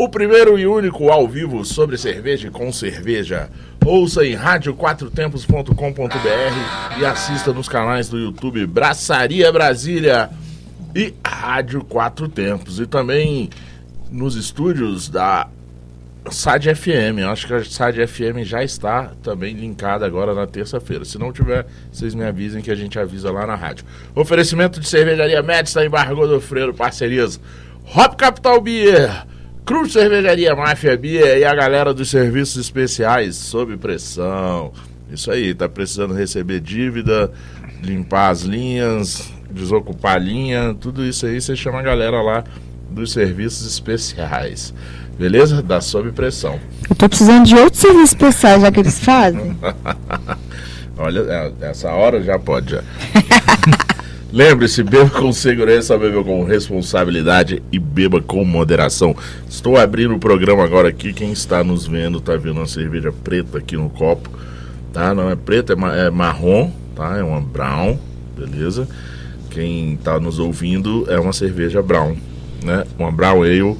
O primeiro e único ao vivo sobre cerveja e com cerveja. Ouça em radioquatrotempos.com.br e assista nos canais do YouTube Braçaria Brasília e Rádio Quatro Tempos. E também nos estúdios da SAD FM. Eu acho que a SAD FM já está também linkada agora na terça-feira. Se não tiver, vocês me avisem que a gente avisa lá na rádio. Oferecimento de cervejaria Médica em Barra Godofredo, parcerias Hop Capital Beer. Cruz Cervejaria Máfia Bia e a galera dos serviços especiais sob pressão. Isso aí, tá precisando receber dívida, limpar as linhas, desocupar a linha, tudo isso aí você chama a galera lá dos serviços especiais. Beleza? Da sob pressão. Eu tô precisando de outros serviços especiais, já que eles fazem. Olha, é, essa hora já pode já. Lembre-se, beba com segurança, beba com responsabilidade e beba com moderação. Estou abrindo o programa agora aqui. Quem está nos vendo está vendo uma cerveja preta aqui no copo. Tá? Não é preta, é, ma é marrom, tá? É uma brown, beleza? Quem está nos ouvindo é uma cerveja brown, né? Uma brown ale,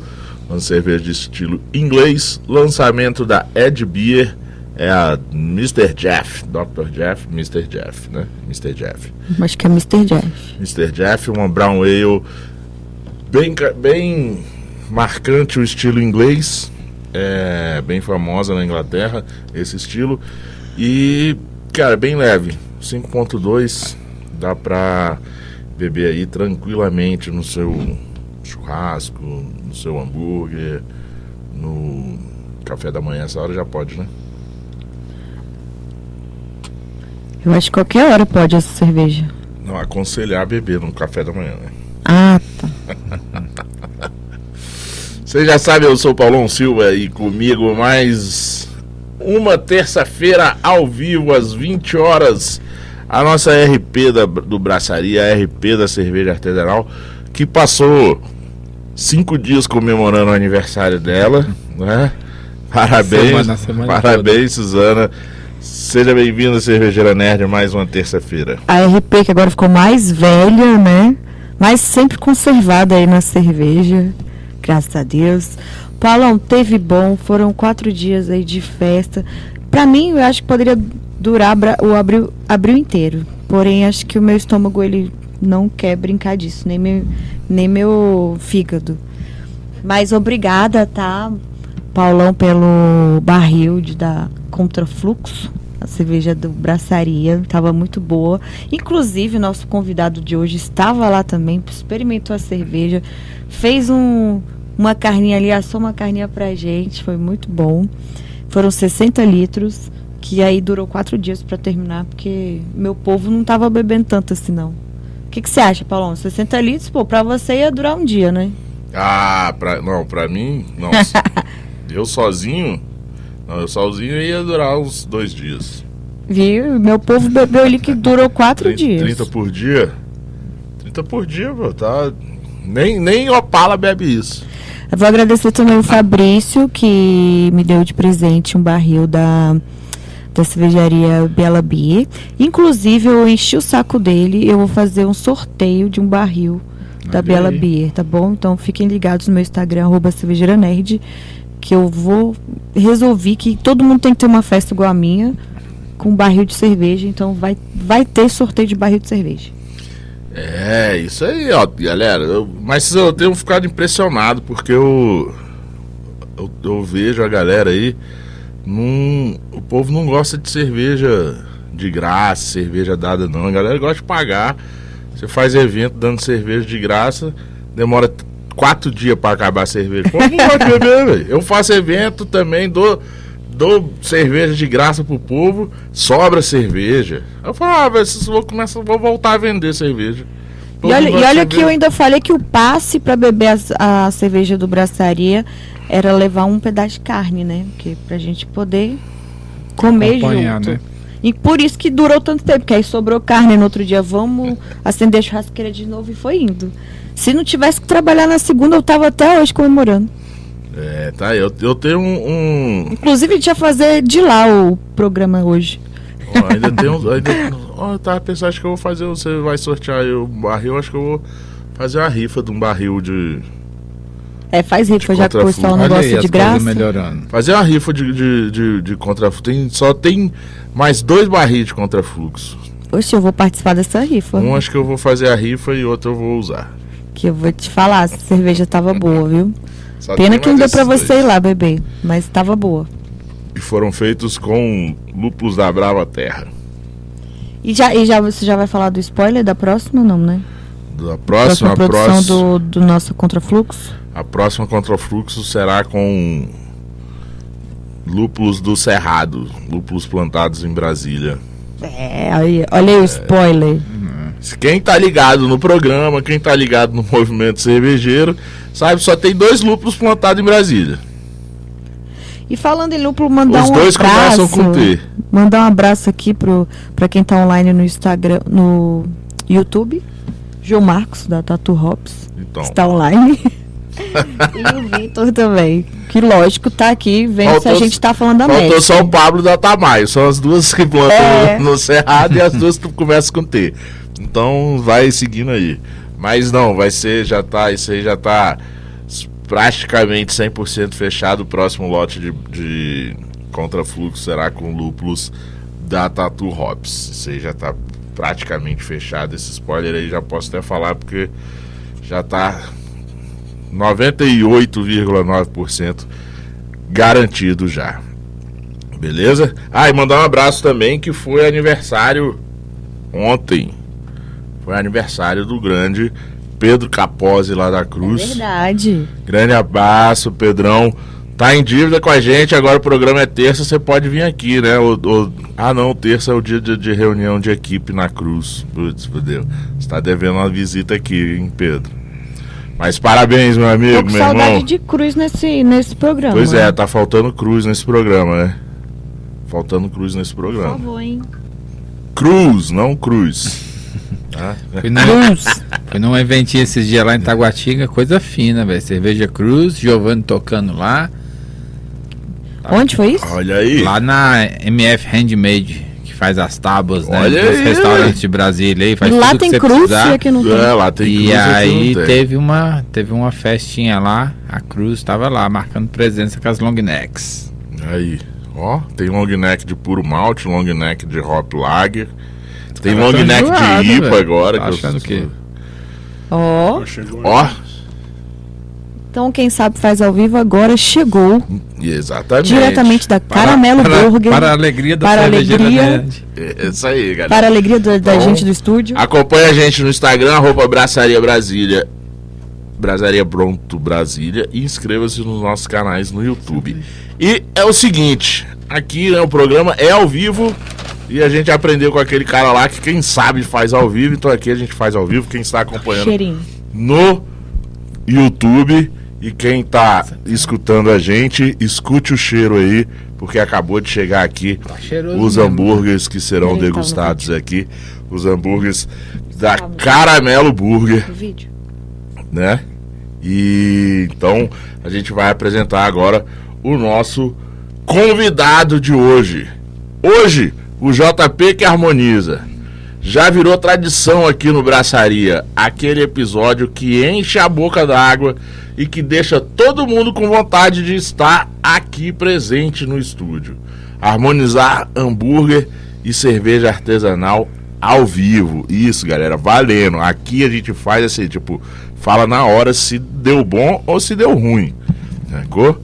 uma cerveja de estilo inglês, lançamento da Ed Beer é a Mr. Jeff, Dr. Jeff, Mr. Jeff, né? Mr. Jeff. Acho que é Mr. Jeff. Mr. Jeff, uma brown ale bem, bem marcante o estilo inglês, é bem famosa na Inglaterra esse estilo e cara bem leve, 5.2 dá pra beber aí tranquilamente no seu churrasco, no seu hambúrguer, no café da manhã, essa hora já pode, né? Eu acho que qualquer hora pode essa cerveja. Não, aconselhar beber no café da manhã, né? Ah, tá. Você já sabe, eu sou o Paulão Silva e comigo mais uma terça-feira ao vivo às 20 horas. A nossa RP da, do Braçaria, a RP da Cerveja Artesanal, que passou cinco dias comemorando o aniversário dela, né? Parabéns, semana, semana parabéns, toda. Suzana. Seja bem-vindo Cervejeira Nerd, mais uma terça-feira. A RP que agora ficou mais velha, né? Mas sempre conservada aí na cerveja, graças a Deus. Paulão, teve bom, foram quatro dias aí de festa. Para mim, eu acho que poderia durar o abril, abril inteiro. Porém, acho que o meu estômago, ele não quer brincar disso, nem meu, nem meu fígado. Mas obrigada, tá, Paulão, pelo barril de dar contrafluxo. A cerveja do Braçaria estava muito boa. Inclusive, o nosso convidado de hoje estava lá também, experimentou a cerveja, fez um, uma carninha ali, assou uma carninha pra gente, foi muito bom. Foram 60 litros, que aí durou quatro dias para terminar, porque meu povo não estava bebendo tanto assim, não. O que, que você acha, Paulão? 60 litros, pô, pra você ia durar um dia, né? Ah, pra, não, pra mim, não. eu sozinho, sozinho ia durar uns dois dias. Viu? Meu povo bebeu ali que durou quatro 30, dias. 30 por dia? 30 por dia, pô, tá. Nem, nem Opala bebe isso. Eu vou agradecer também o Fabrício, que me deu de presente um barril da, da cervejaria Bela Bia. Inclusive, eu enchi o saco dele eu vou fazer um sorteio de um barril da Bela Beer, tá bom? Então fiquem ligados no meu Instagram, arroba cervejeira nerd que eu vou resolver que todo mundo tem que ter uma festa igual a minha com barril de cerveja, então vai, vai ter sorteio de barril de cerveja. É, isso aí, ó, galera. Eu, mas eu tenho ficado impressionado porque eu, eu, eu vejo a galera aí. Num, o povo não gosta de cerveja de graça, cerveja dada, não. A galera gosta de pagar. Você faz evento dando cerveja de graça, demora quatro dias para acabar a cerveja. Pô, não pode beber, velho. Eu faço evento também, dou, dou cerveja de graça pro povo, sobra cerveja. Eu falo, ah, velho, vou, começar, vou voltar a vender cerveja. E olha, e olha que eu ainda falei que o passe para beber a, a, cerveja do Braçaria era levar um pedaço de carne, né? Porque pra gente poder comer Acompanhar, junto. né? E por isso que durou tanto tempo, porque aí sobrou carne no outro dia, vamos acender a churrasqueira de novo e foi indo. Se não tivesse que trabalhar na segunda, eu tava até hoje comemorando. É, tá. Eu, eu tenho um. um- Inclusive, a gente ia fazer de lá o programa hoje. ó, ainda tem um. Ainda, ó, eu tava pensando, acho que eu vou fazer. Você vai sortear aí o barril, acho que eu vou fazer uma rifa de um barril de. É, faz rifa, já que o aí gosta as de graça. melhorando. Fazer uma rifa de, de, de, de contrafluxo. Tem, só tem mais dois barris de contrafluxo. Oxe, eu vou participar dessa rifa. Um acho que eu vou fazer a rifa e outro eu vou usar. Que eu vou te falar, a cerveja tava boa, viu? Só Pena que não deu pra você dois. ir lá beber, mas tava boa. E foram feitos com lúpulos da Brava Terra. E já, e já você já vai falar do spoiler da próxima, não, né? Da próxima, a produção próxima, do, do nosso contrafluxo. a próxima contrafluxo será com lúpulos do Cerrado, lúpulos plantados em Brasília. É, aí, olha aí o spoiler. Quem tá ligado no programa, quem tá ligado no movimento cervejeiro, sabe só tem dois lúpulos plantados em Brasília. E falando em lúpulo, mandar Os um dois abraço. começam com T. Mandar um abraço aqui pro, pra quem tá online no Instagram, no YouTube. João Marcos, da Tatu Hops, Então, está online. e o Vitor também. Que lógico, tá aqui vendo Faltou- se a gente tá falando da faltou médica. só o Pablo da Tamayo. São as duas que plantam É. no, no Cerrado e as duas que começam com T. Então vai seguindo aí. Mas não, vai ser, já tá, isso aí já tá praticamente 100% fechado. O próximo lote de, de contrafluxo será com lúpulos da Tatu Hops. Isso aí já tá praticamente fechado. Esse spoiler aí já posso até falar porque já tá 98,9% garantido já. Beleza? Ah, e mandar um abraço também que foi aniversário ontem. Foi aniversário do grande Pedro Capozzi lá da É Cruz. verdade. grande abraço, Pedrão. Tá em dívida com a gente, agora o programa é terça, você pode vir aqui, né? O, o- ah não, terça é o dia de, de reunião de equipe na Cruz. Putz, fodeu. Você tá devendo uma visita aqui, hein, Pedro? Mas parabéns, meu Tô amigo, com meu saudade irmão. de cruz nesse, nesse programa. Pois é, tá faltando cruz nesse programa, né? Faltando cruz nesse Por programa. favor, hein? Cruz, não cruz. Tá? Fui, num, Cruz. fui num eventinho esses dias lá em Taguatinga, coisa fina, velho. Cerveja Cruz, Giovanni tocando lá. Onde foi isso? Olha aí. Lá na MF Handmade, que faz as tábuas, né? Olha Dos aí, restaurantes de Brasília aí, faz E lá tem cruz precisar. e aqui não tem. É, lá tem cruz E aqui aí teve uma, teve uma festinha lá, a Cruz estava lá, marcando presença com as long necks. Aí, ó, tem long neck de puro malte, long neck de hop lager. Tem Tava long neck de IPA agora. Tá que eu- achando o quê? Ó, Ó, então quem sabe faz ao vivo agora chegou exatamente. diretamente da Caramelo para, Burger. Para a alegria da Para alegria. nerd. É isso aí, galera. para a alegria da, da Então, gente do estúdio. Acompanhe a gente no Instagram, arroba Braçaria Brasília. Braçaria Pronto Brasília. E inscreva-se nos nossos canais no YouTube. E é o seguinte: aqui né, o programa é ao vivo. E a gente aprendeu com aquele cara lá que quem sabe faz ao vivo. Então aqui a gente faz ao vivo. Quem está acompanhando Cheirinho. no YouTube. E quem tá escutando a gente, escute o cheiro aí, porque acabou de chegar aqui Tá os mesmo. hambúrgueres que serão tá degustados aqui. Os hambúrgueres da Caramelo Burger, vídeo. né? E então a gente vai apresentar agora o nosso convidado de hoje. Hoje, o JP que harmoniza. Já virou tradição aqui no Braçaria, aquele episódio que enche a boca d'água e que deixa todo mundo com vontade de estar aqui presente no estúdio. Harmonizar hambúrguer e cerveja artesanal ao vivo. Isso, galera, valendo. Aqui a gente faz assim, tipo, fala na hora se deu bom ou se deu ruim. Sacou?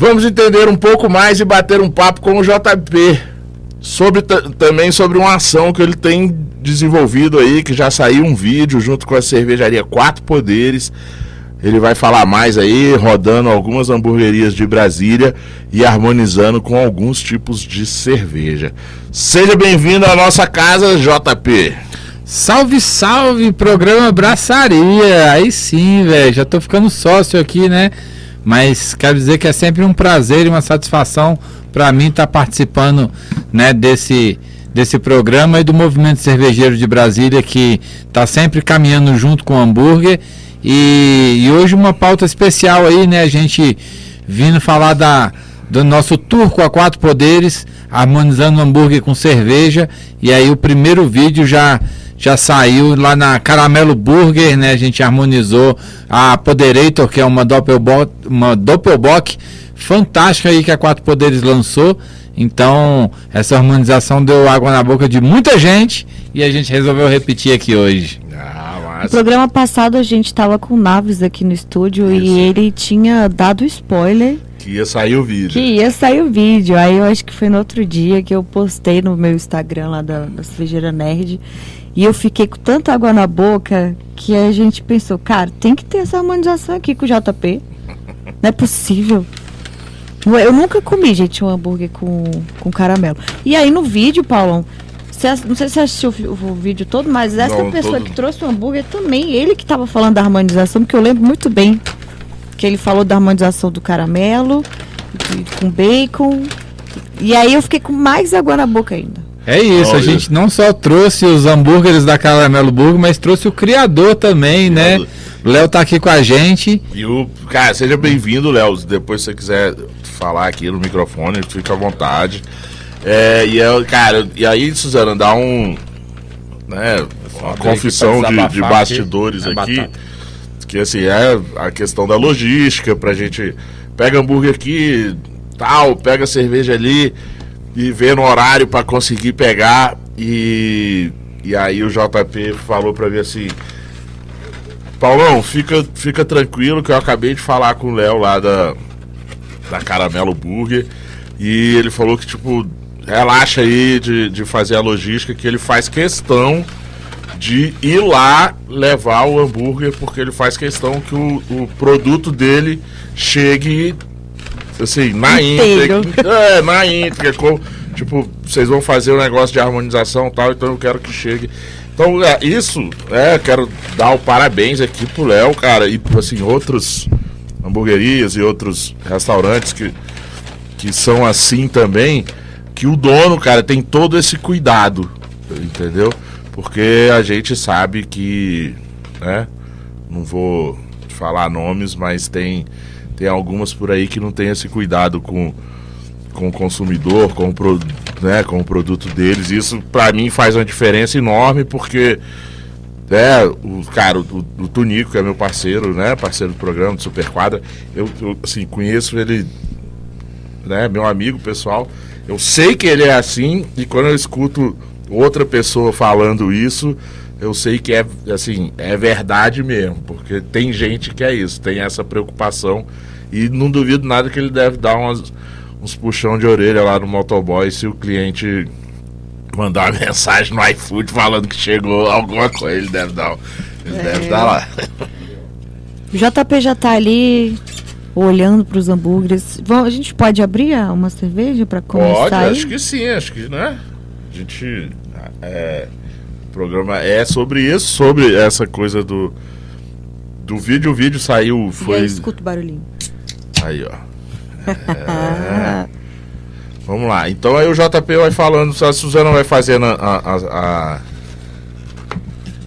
Vamos entender um pouco mais e bater um papo com o JP sobre ta- também sobre uma ação que ele tem desenvolvido aí, que já saiu um vídeo junto com a cervejaria Quatro Poderes. Ele vai falar mais aí, rodando algumas hamburguerias de Brasília e harmonizando com alguns tipos de cerveja. Seja bem-vindo à nossa casa, JP. Salve, salve, programa Braçaria. Aí sim, velho. Já tô ficando sócio aqui, né? Mas quero dizer que é sempre um prazer e uma satisfação para mim estar tá participando né, desse, desse programa e do movimento cervejeiro de Brasília que está sempre caminhando junto com o hambúrguer. E, e, hoje uma pauta especial aí, né? A gente vindo falar da, do nosso turco a quatro poderes, harmonizando hambúrguer com cerveja. E aí o primeiro vídeo já já saiu lá na Caramelo Burger, né? A gente harmonizou a Poderator, que é uma Doppelbock, uma Doppelbock fantástica aí que a Quatro Poderes lançou. Então, essa harmonização deu água na boca de muita gente e a gente resolveu repetir aqui hoje. Ah, no programa passado a gente estava com o Naves aqui no estúdio Isso. e ele tinha dado spoiler. Que ia sair o vídeo. Que ia sair o vídeo. Aí eu acho que foi no outro dia que eu postei no meu Instagram lá da, da Cervejeira Nerd. E eu fiquei com tanta água na boca que a gente pensou, cara, tem que ter essa harmonização aqui com o JP. Não é possível. Eu nunca comi, gente, um hambúrguer com, com caramelo. E aí no vídeo, Paulão, você, não sei se você assistiu o, o vídeo todo, mas essa não, pessoa todo. que trouxe o hambúrguer também, ele que estava falando da harmonização, porque eu lembro muito bem que ele falou da harmonização do caramelo, com bacon. E aí eu fiquei com mais água na boca ainda. É isso, Olha. a gente não só trouxe os hambúrgueres da Caramelo Burger, mas trouxe o criador também, né? Léo tá aqui com a gente. E o. Cara, seja bem-vindo, Léo. Depois se você quiser falar aqui no microfone, fica à vontade. É, e é, cara, e aí, Suzana, dá um. Né, uma confissão de, de, bastidores aqui. É aqui batata. que assim, é a questão da logística, pra gente. Pega hambúrguer aqui, tal, pega cerveja ali e ver no horário para conseguir pegar. E, e aí o JP falou para mim assim: Paulão, fica, fica tranquilo que eu acabei de falar com o Léo lá da, da Caramelo Burger. E ele falou que, tipo, relaxa aí de, de fazer a logística, que ele faz questão de ir lá levar o hambúrguer, porque ele faz questão que o, o produto dele chegue assim, na íntegra. É, na íntegra. Com, tipo, vocês vão fazer um negócio de harmonização e tal, então eu quero que chegue. Então, é, isso, é, quero dar o parabéns aqui pro Léo, cara, e assim, outros hamburguerias e outros restaurantes que, que são assim também, que o dono, cara, tem todo esse cuidado, entendeu? Porque a gente sabe que, né, não vou falar nomes, mas tem tem algumas por aí que não tem esse cuidado com, com o consumidor, com o, pro, né, com o produto deles. Isso para mim faz uma diferença enorme porque é, o cara, o, o Tunico, que é meu parceiro, né, parceiro do programa do Super Quadra, eu, eu assim, conheço ele, né, meu amigo pessoal. Eu sei que ele é assim e quando eu escuto outra pessoa falando isso, eu sei que é assim, é verdade mesmo, porque tem gente que é isso, tem essa preocupação e não duvido nada que ele deve dar umas, uns puxão de orelha lá no motoboy se o cliente mandar uma mensagem no iFood falando que chegou alguma coisa, ele deve dar, ele é. deve dar lá. O JP já tá ali olhando para os hambúrgueres. A gente pode abrir uma cerveja para começar? Pode, aí? acho que sim, acho que, né? A gente é, programa é sobre isso, sobre essa coisa do do vídeo, o vídeo saiu, foi. E aí, escuta o barulhinho. Aí, ó. É. Vamos lá. Então aí o JP vai falando, a Suzana vai fazendo a, a, a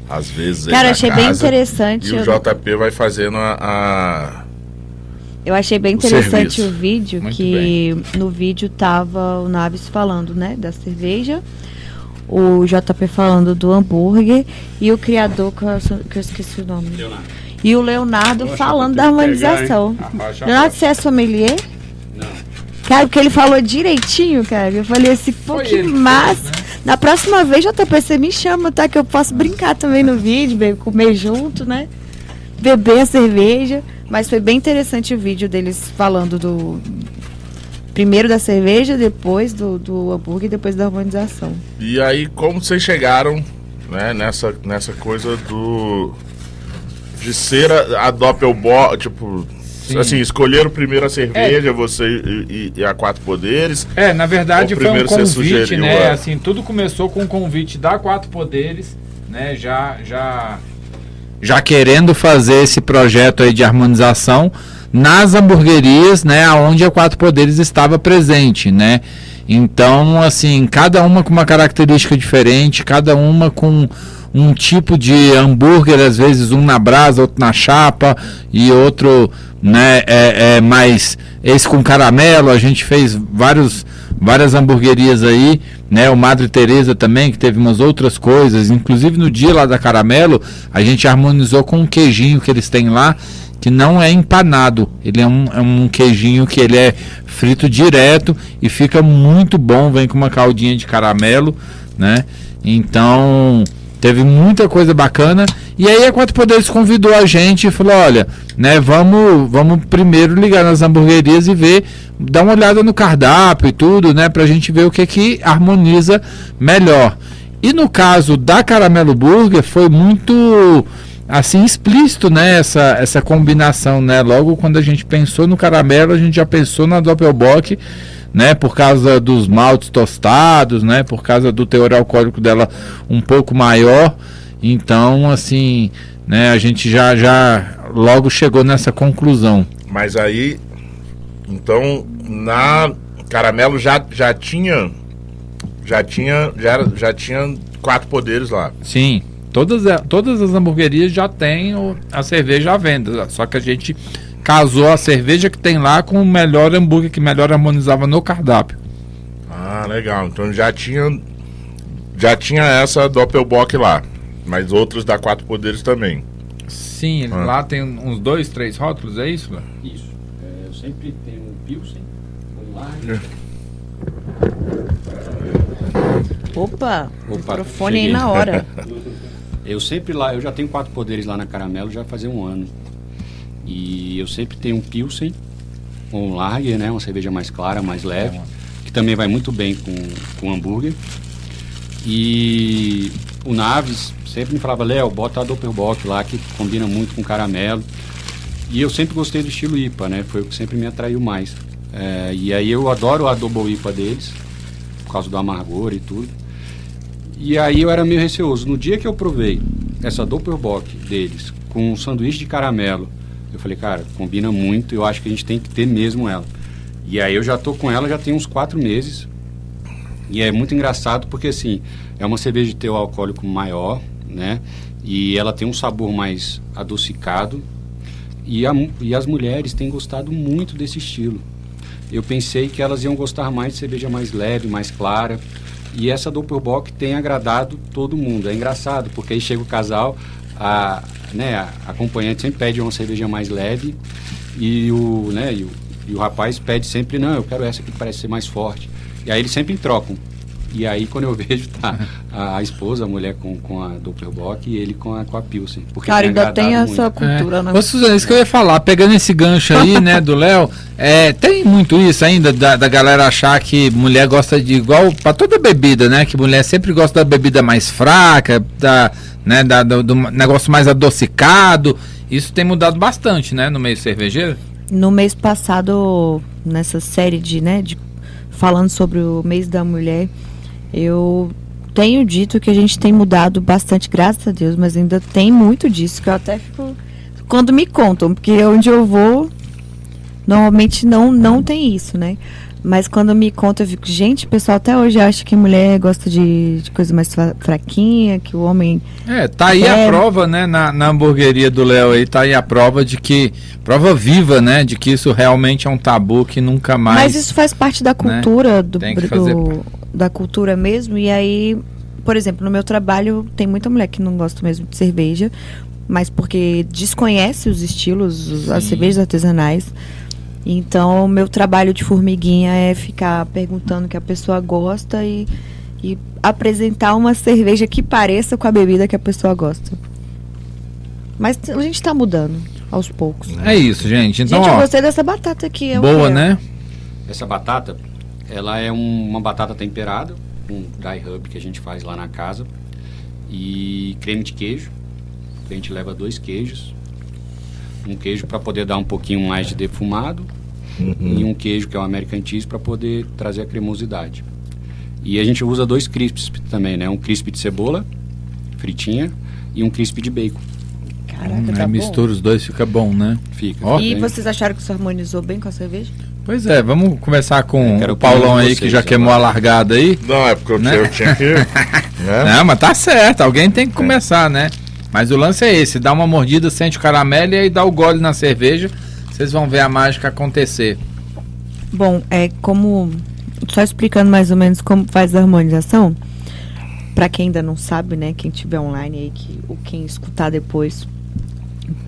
às vezes. Cara, achei casa, bem interessante. E o JP vai fazendo a. a eu achei bem interessante serviço. o vídeo, Muito que bem. no vídeo tava o Naves falando, né, da cerveja o JP falando do hambúrguer e o criador, que eu, que eu esqueci o nome. Leonardo. E o Leonardo Poxa, falando da harmonização. Pegar, Leonardo, você é sommelier? Não. Cara, porque ele falou direitinho, cara. Eu falei assim, pô, Foi que massa. Né? Na próxima vez, JP, você me chama, tá? Que eu posso brincar também no vídeo, comer junto, né? Beber a cerveja. Mas foi bem interessante o vídeo deles falando do, Primeiro da cerveja, depois do, do hambúrguer e depois da harmonização. E aí, como vocês chegaram né, nessa, nessa coisa do. de ser a, a Doppelbock, tipo. Sim. Assim, escolheram primeiro a cerveja, é. você e, e, a Quatro Poderes. É, na verdade foi um convite, né? A... Assim, tudo começou com o um convite da Quatro Poderes, né? Já, já, já querendo fazer esse projeto aí de harmonização nas hamburguerias, né, onde a Quatro Poderes estava presente, né? Então, assim, cada uma com uma característica diferente, cada uma com um tipo de hambúrguer, às vezes um na brasa, outro na chapa e outro, né, é, é mais esse com caramelo. A gente fez vários várias hamburguerias aí, né? O Madre Teresa também, que teve umas outras coisas, inclusive no dia lá da caramelo, a gente harmonizou com um queijinho que eles têm lá, que não é empanado. Ele é um, é um queijinho que ele é frito direto e fica muito bom, vem com uma caldinha de caramelo, né? Então, teve muita coisa bacana. E aí a Quatro Poderes convidou a gente e falou: olha, né, vamos, vamos primeiro ligar nas hamburguerias e ver, dar uma olhada no cardápio e tudo, né? Pra gente ver o que que harmoniza melhor. E no caso da Caramelo Burger foi muito assim explícito, né, essa, essa combinação, né? Logo quando a gente pensou no caramelo, a gente já pensou na Doppelbock né, por causa dos maltes tostados, né, por causa do teor alcoólico dela um pouco maior. Então, assim, né, a gente já já logo chegou nessa conclusão. Mas aí, então, na Caramelo já, já tinha já tinha já, já tinha quatro poderes lá. Sim, todas, todas as hamburguerias já têm a cerveja à venda, só que a gente casou a cerveja que tem lá com o melhor hambúrguer que melhor harmonizava no cardápio. Ah, legal. Então já tinha já tinha essa Doppelbock lá, mas outros da Quatro Poderes também. Sim, ah. lá tem uns dois, três rótulos, é isso? Lá? Isso. É, eu sempre tenho um Pilsen, um Lager. É. Opa, Opa microfone cheguei. aí na hora. eu sempre lá, eu já tenho quatro poderes lá na Caramelo já fazia um ano. E eu sempre tenho um Pilsen, um Lager, né? Uma cerveja mais clara, mais leve, que também vai muito bem com, com hambúrguer. E o Naves sempre me falava, Léo, bota a Doppelbock lá, que combina muito com caramelo. E eu sempre gostei do estilo IPA, né? Foi o que sempre me atraiu mais. É, e aí eu adoro a Double IPA deles, por causa do amargor e tudo. E aí eu era meio receoso. No dia que eu provei essa Doppelbock deles, com um sanduíche de caramelo eu falei, cara, combina muito, eu acho que a gente tem que ter mesmo ela. E aí eu já tô com ela já tem uns quatro meses. E é muito engraçado porque assim, é uma cerveja de teu alcoólico maior, né? E ela tem um sabor mais adocicado. E, a, e as mulheres têm gostado muito desse estilo. Eu pensei que elas iam gostar mais de cerveja mais leve, mais clara. E essa Doppelbock tem agradado todo mundo. É engraçado, porque aí chega o casal, a, né, a acompanhante sempre pede uma cerveja mais leve e o, né, e o, e o rapaz pede sempre, não, eu quero essa que parece ser mais forte. E aí eles sempre trocam. E aí, quando eu vejo, tá a, a esposa, a mulher com, com a Doppelbock e ele com a, com a Pilsen. Porque Cara, ainda tem muito. essa cultura, é. né? Ô, Suzana, isso que eu ia falar, pegando esse gancho aí, né, do Léo, é, tem muito isso ainda, da, da galera achar que mulher gosta de igual, para toda bebida, né, que mulher sempre gosta da bebida mais fraca, da né, da, do, do, negócio mais adocicado. Isso tem mudado bastante, né, no meio cervejeiro? No mês passado, nessa série de, né, de falando sobre o mês da mulher, eu tenho dito que a gente tem mudado bastante, graças a Deus, mas ainda tem muito disso que eu até fico quando me contam, porque onde eu vou normalmente não não tem isso, né? Mas quando me conta, eu fico, gente, o pessoal até hoje acha que mulher gosta de, de coisa mais fraquinha, que o homem. É, tá aí a prova, né, na, na hamburgueria do Léo aí, tá aí a prova de que. Prova viva, né? De que isso realmente é um tabu que nunca mais. Mas isso faz parte da né, cultura né, do, do, da cultura mesmo. E aí, por exemplo, no meu trabalho tem muita mulher que não gosta mesmo de cerveja, mas porque desconhece os estilos, as cervejas artesanais. Então, o meu trabalho de formiguinha é ficar perguntando o que a pessoa gosta e, e apresentar uma cerveja que pareça com a bebida que a pessoa gosta. Mas a gente está mudando aos poucos. É isso, gente. Então, gente, ó, eu gostei dessa batata aqui. É boa, né? Essa batata, ela é um, uma batata temperada, um dry rub que a gente faz lá na casa. E creme de queijo. A gente leva dois queijos, um queijo para poder dar um pouquinho mais de defumado uhum. e um queijo que é o American Cheese para poder trazer a cremosidade. E a gente usa dois crisps também, né? Um crisp de cebola fritinha e um crisp de bacon. Caraca, Hum, tá mistura os dois, fica bom, né? Fica. Ó. E vocês acharam que isso harmonizou bem com a cerveja? Pois é, vamos conversar com o Paulão aí, que já queimou a largada aí. Não, é porque eu, Né? eu tinha que. né? Não, mas tá certo, alguém tem que começar, né? Mas o lance é esse, dá uma mordida, sente o caramelo e aí dá o gole na cerveja. Vocês vão ver a mágica acontecer. Bom, é como. Só explicando mais ou menos como faz a harmonização. Pra quem ainda não sabe, né? Quem tiver online aí, que, ou quem escutar depois.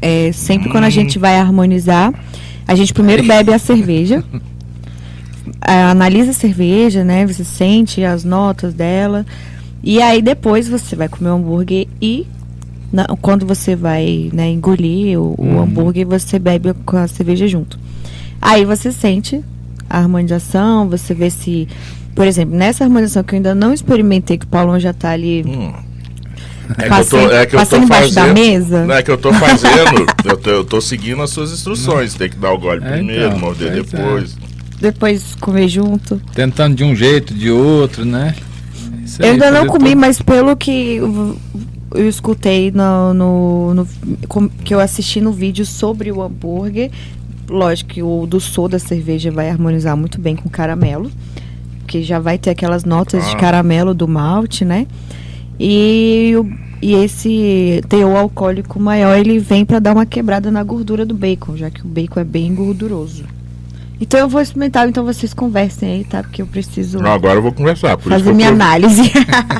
É, sempre quando a gente vai harmonizar, a gente primeiro bebe a cerveja. ah, analisa a cerveja, né? Você sente as notas dela. E aí depois você vai comer o hambúrguer e na- quando você vai né, engolir o, o hambúrguer, você bebe com a cerveja junto. Aí você sente a harmonização, você vê se. Por exemplo, nessa harmonização que eu ainda não experimentei, que o Paulão já tá ali Hum. É passando, passando embaixo da mesa. Não é que eu tô fazendo. eu, tô, eu tô seguindo as suas instruções. Tem que dar o gole É, primeiro, então, morder é. depois. Depois comer junto. Tentando de um jeito, de outro, né? Isso Eu aí, ainda não comi, tudo. mas pelo que eu, eu escutei no, no, no- com- que eu assisti no vídeo sobre o hambúrguer, lógico que o do sou da cerveja vai harmonizar muito bem com caramelo, porque já vai ter aquelas notas de Ah. caramelo do malte, né? E, o- e esse teor alcoólico maior, ele vem para dar uma quebrada na gordura do bacon, já que o bacon é bem gorduroso. Então eu vou experimentar, então vocês conversem aí, tá? Porque eu preciso Não, agora eu vou conversar. Por isso que fazer eu, minha tô- análise.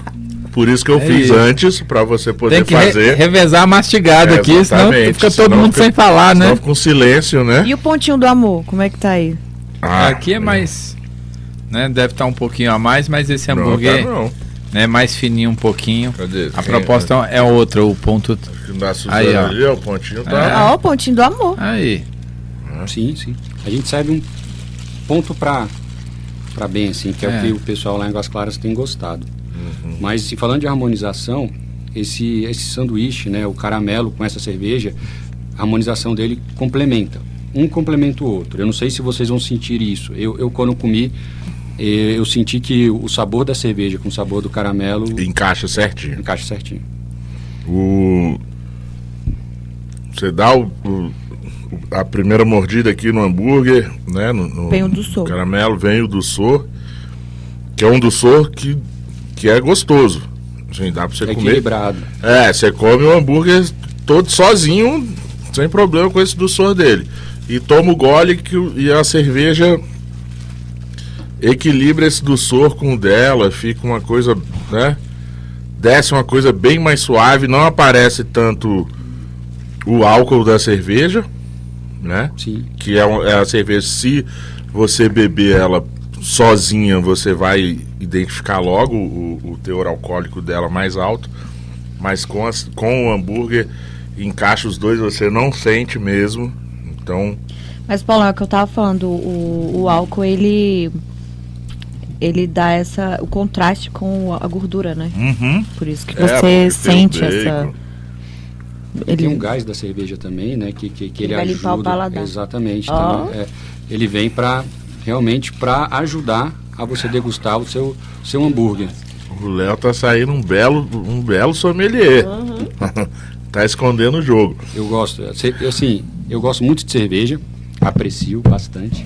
por isso que eu É fiz isso. antes, pra você poder Tem que re- fazer. revezar a mastigada É, aqui, senão fica todo senão mundo fica- sem falar, né? Senão fica um silêncio, né? E o pontinho do amor, como é que tá aí? Ah, Aqui é mais. Né, deve estar um pouquinho a mais, mas esse não, hambúrguer tá não. É mais fininho um pouquinho. Cadê? A Quem- proposta é outra, o ponto. Acho que da Suzana Aí, ó. ali, ó, o pontinho tá. É. Ah, ó, o pontinho do amor. Aí. Sim, sim. A gente serve um ponto pra, pra bem, assim, que é, É. o que o pessoal lá em Águas Claras tem gostado. Uhum. Mas se falando de harmonização, esse, esse sanduíche, né, o caramelo com essa cerveja, a harmonização dele complementa. Um complementa o outro. Eu não sei se vocês vão sentir isso. Eu, eu quando comi, eu senti que o sabor da cerveja com o sabor do caramelo Encaixa certinho. encaixa certinho. O... Você dá o, o- a primeira mordida aqui no hambúrguer, né? No, no Vem o do sor. caramelo, vem o do sor, que é um do sor que, que é gostoso. Assim, dá pra você É comer. equilibrado. É, você come o hambúrguer todo sozinho, sem problema com esse do sor dele. E toma o gole que, e a cerveja equilibra esse do sor com o dela, fica uma coisa, né? Desce uma coisa bem mais suave, não aparece tanto o álcool da cerveja, né? Sim. que é, um- é a cerveja, se você beber ela sozinha, você vai identificar logo o, o teor alcoólico dela mais alto, mas com, as- com o hambúrguer, encaixa os dois, você não sente mesmo. Então, Mas, Paulo, é o que eu tava falando, o, o álcool, ele. Ele dá essa, o contraste com a gordura, né? Por isso que É, você o sente essa. Ele tem um gás da cerveja também, né? Que, que, que Ele ele, vai ajuda. limpar o paladar. Exatamente. Então, é, ele vem para realmente para ajudar a você degustar o seu, seu hambúrguer. o Léo tá saindo um belo, um belo sommelier. tá escondendo o jogo. Eu gosto, assim, eu gosto muito de cerveja, aprecio bastante.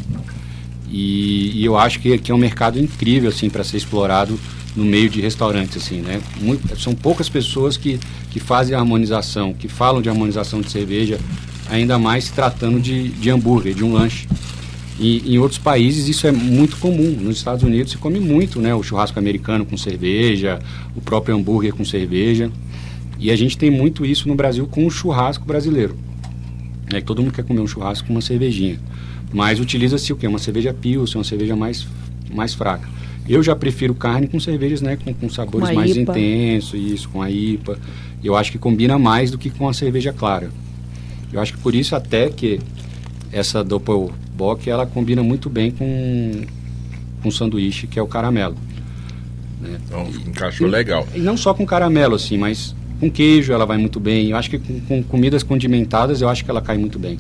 E, e eu acho que, que é um mercado incrível assim para ser explorado no meio de restaurantes assim, né? Muito- são poucas pessoas que, que fazem a harmonização, que falam de harmonização de cerveja, ainda mais se tratando de, de hambúrguer, de um lanche. E em outros países isso é muito comum. Nos Estados Unidos se come muito, né? O churrasco americano com cerveja, o próprio hambúrguer com cerveja. E a gente tem muito isso no Brasil com o churrasco brasileiro. É todo mundo quer comer um churrasco com uma cervejinha. Mas utiliza-se o quê? Uma cerveja pilsen, uma cerveja mais, mais fraca. Eu já prefiro carne com cervejas, né? Com, com sabores mais IPA. intensos, isso, com a IPA. Eu acho que combina mais do que com a cerveja clara. Eu acho que por isso até que essa Doppelbock, ela combina muito bem com com sanduíche, que é o caramelo. Então, encaixou legal. E não só com caramelo, assim, mas com queijo ela vai muito bem. Eu acho que com, com comidas condimentadas, eu acho que ela cai muito bem.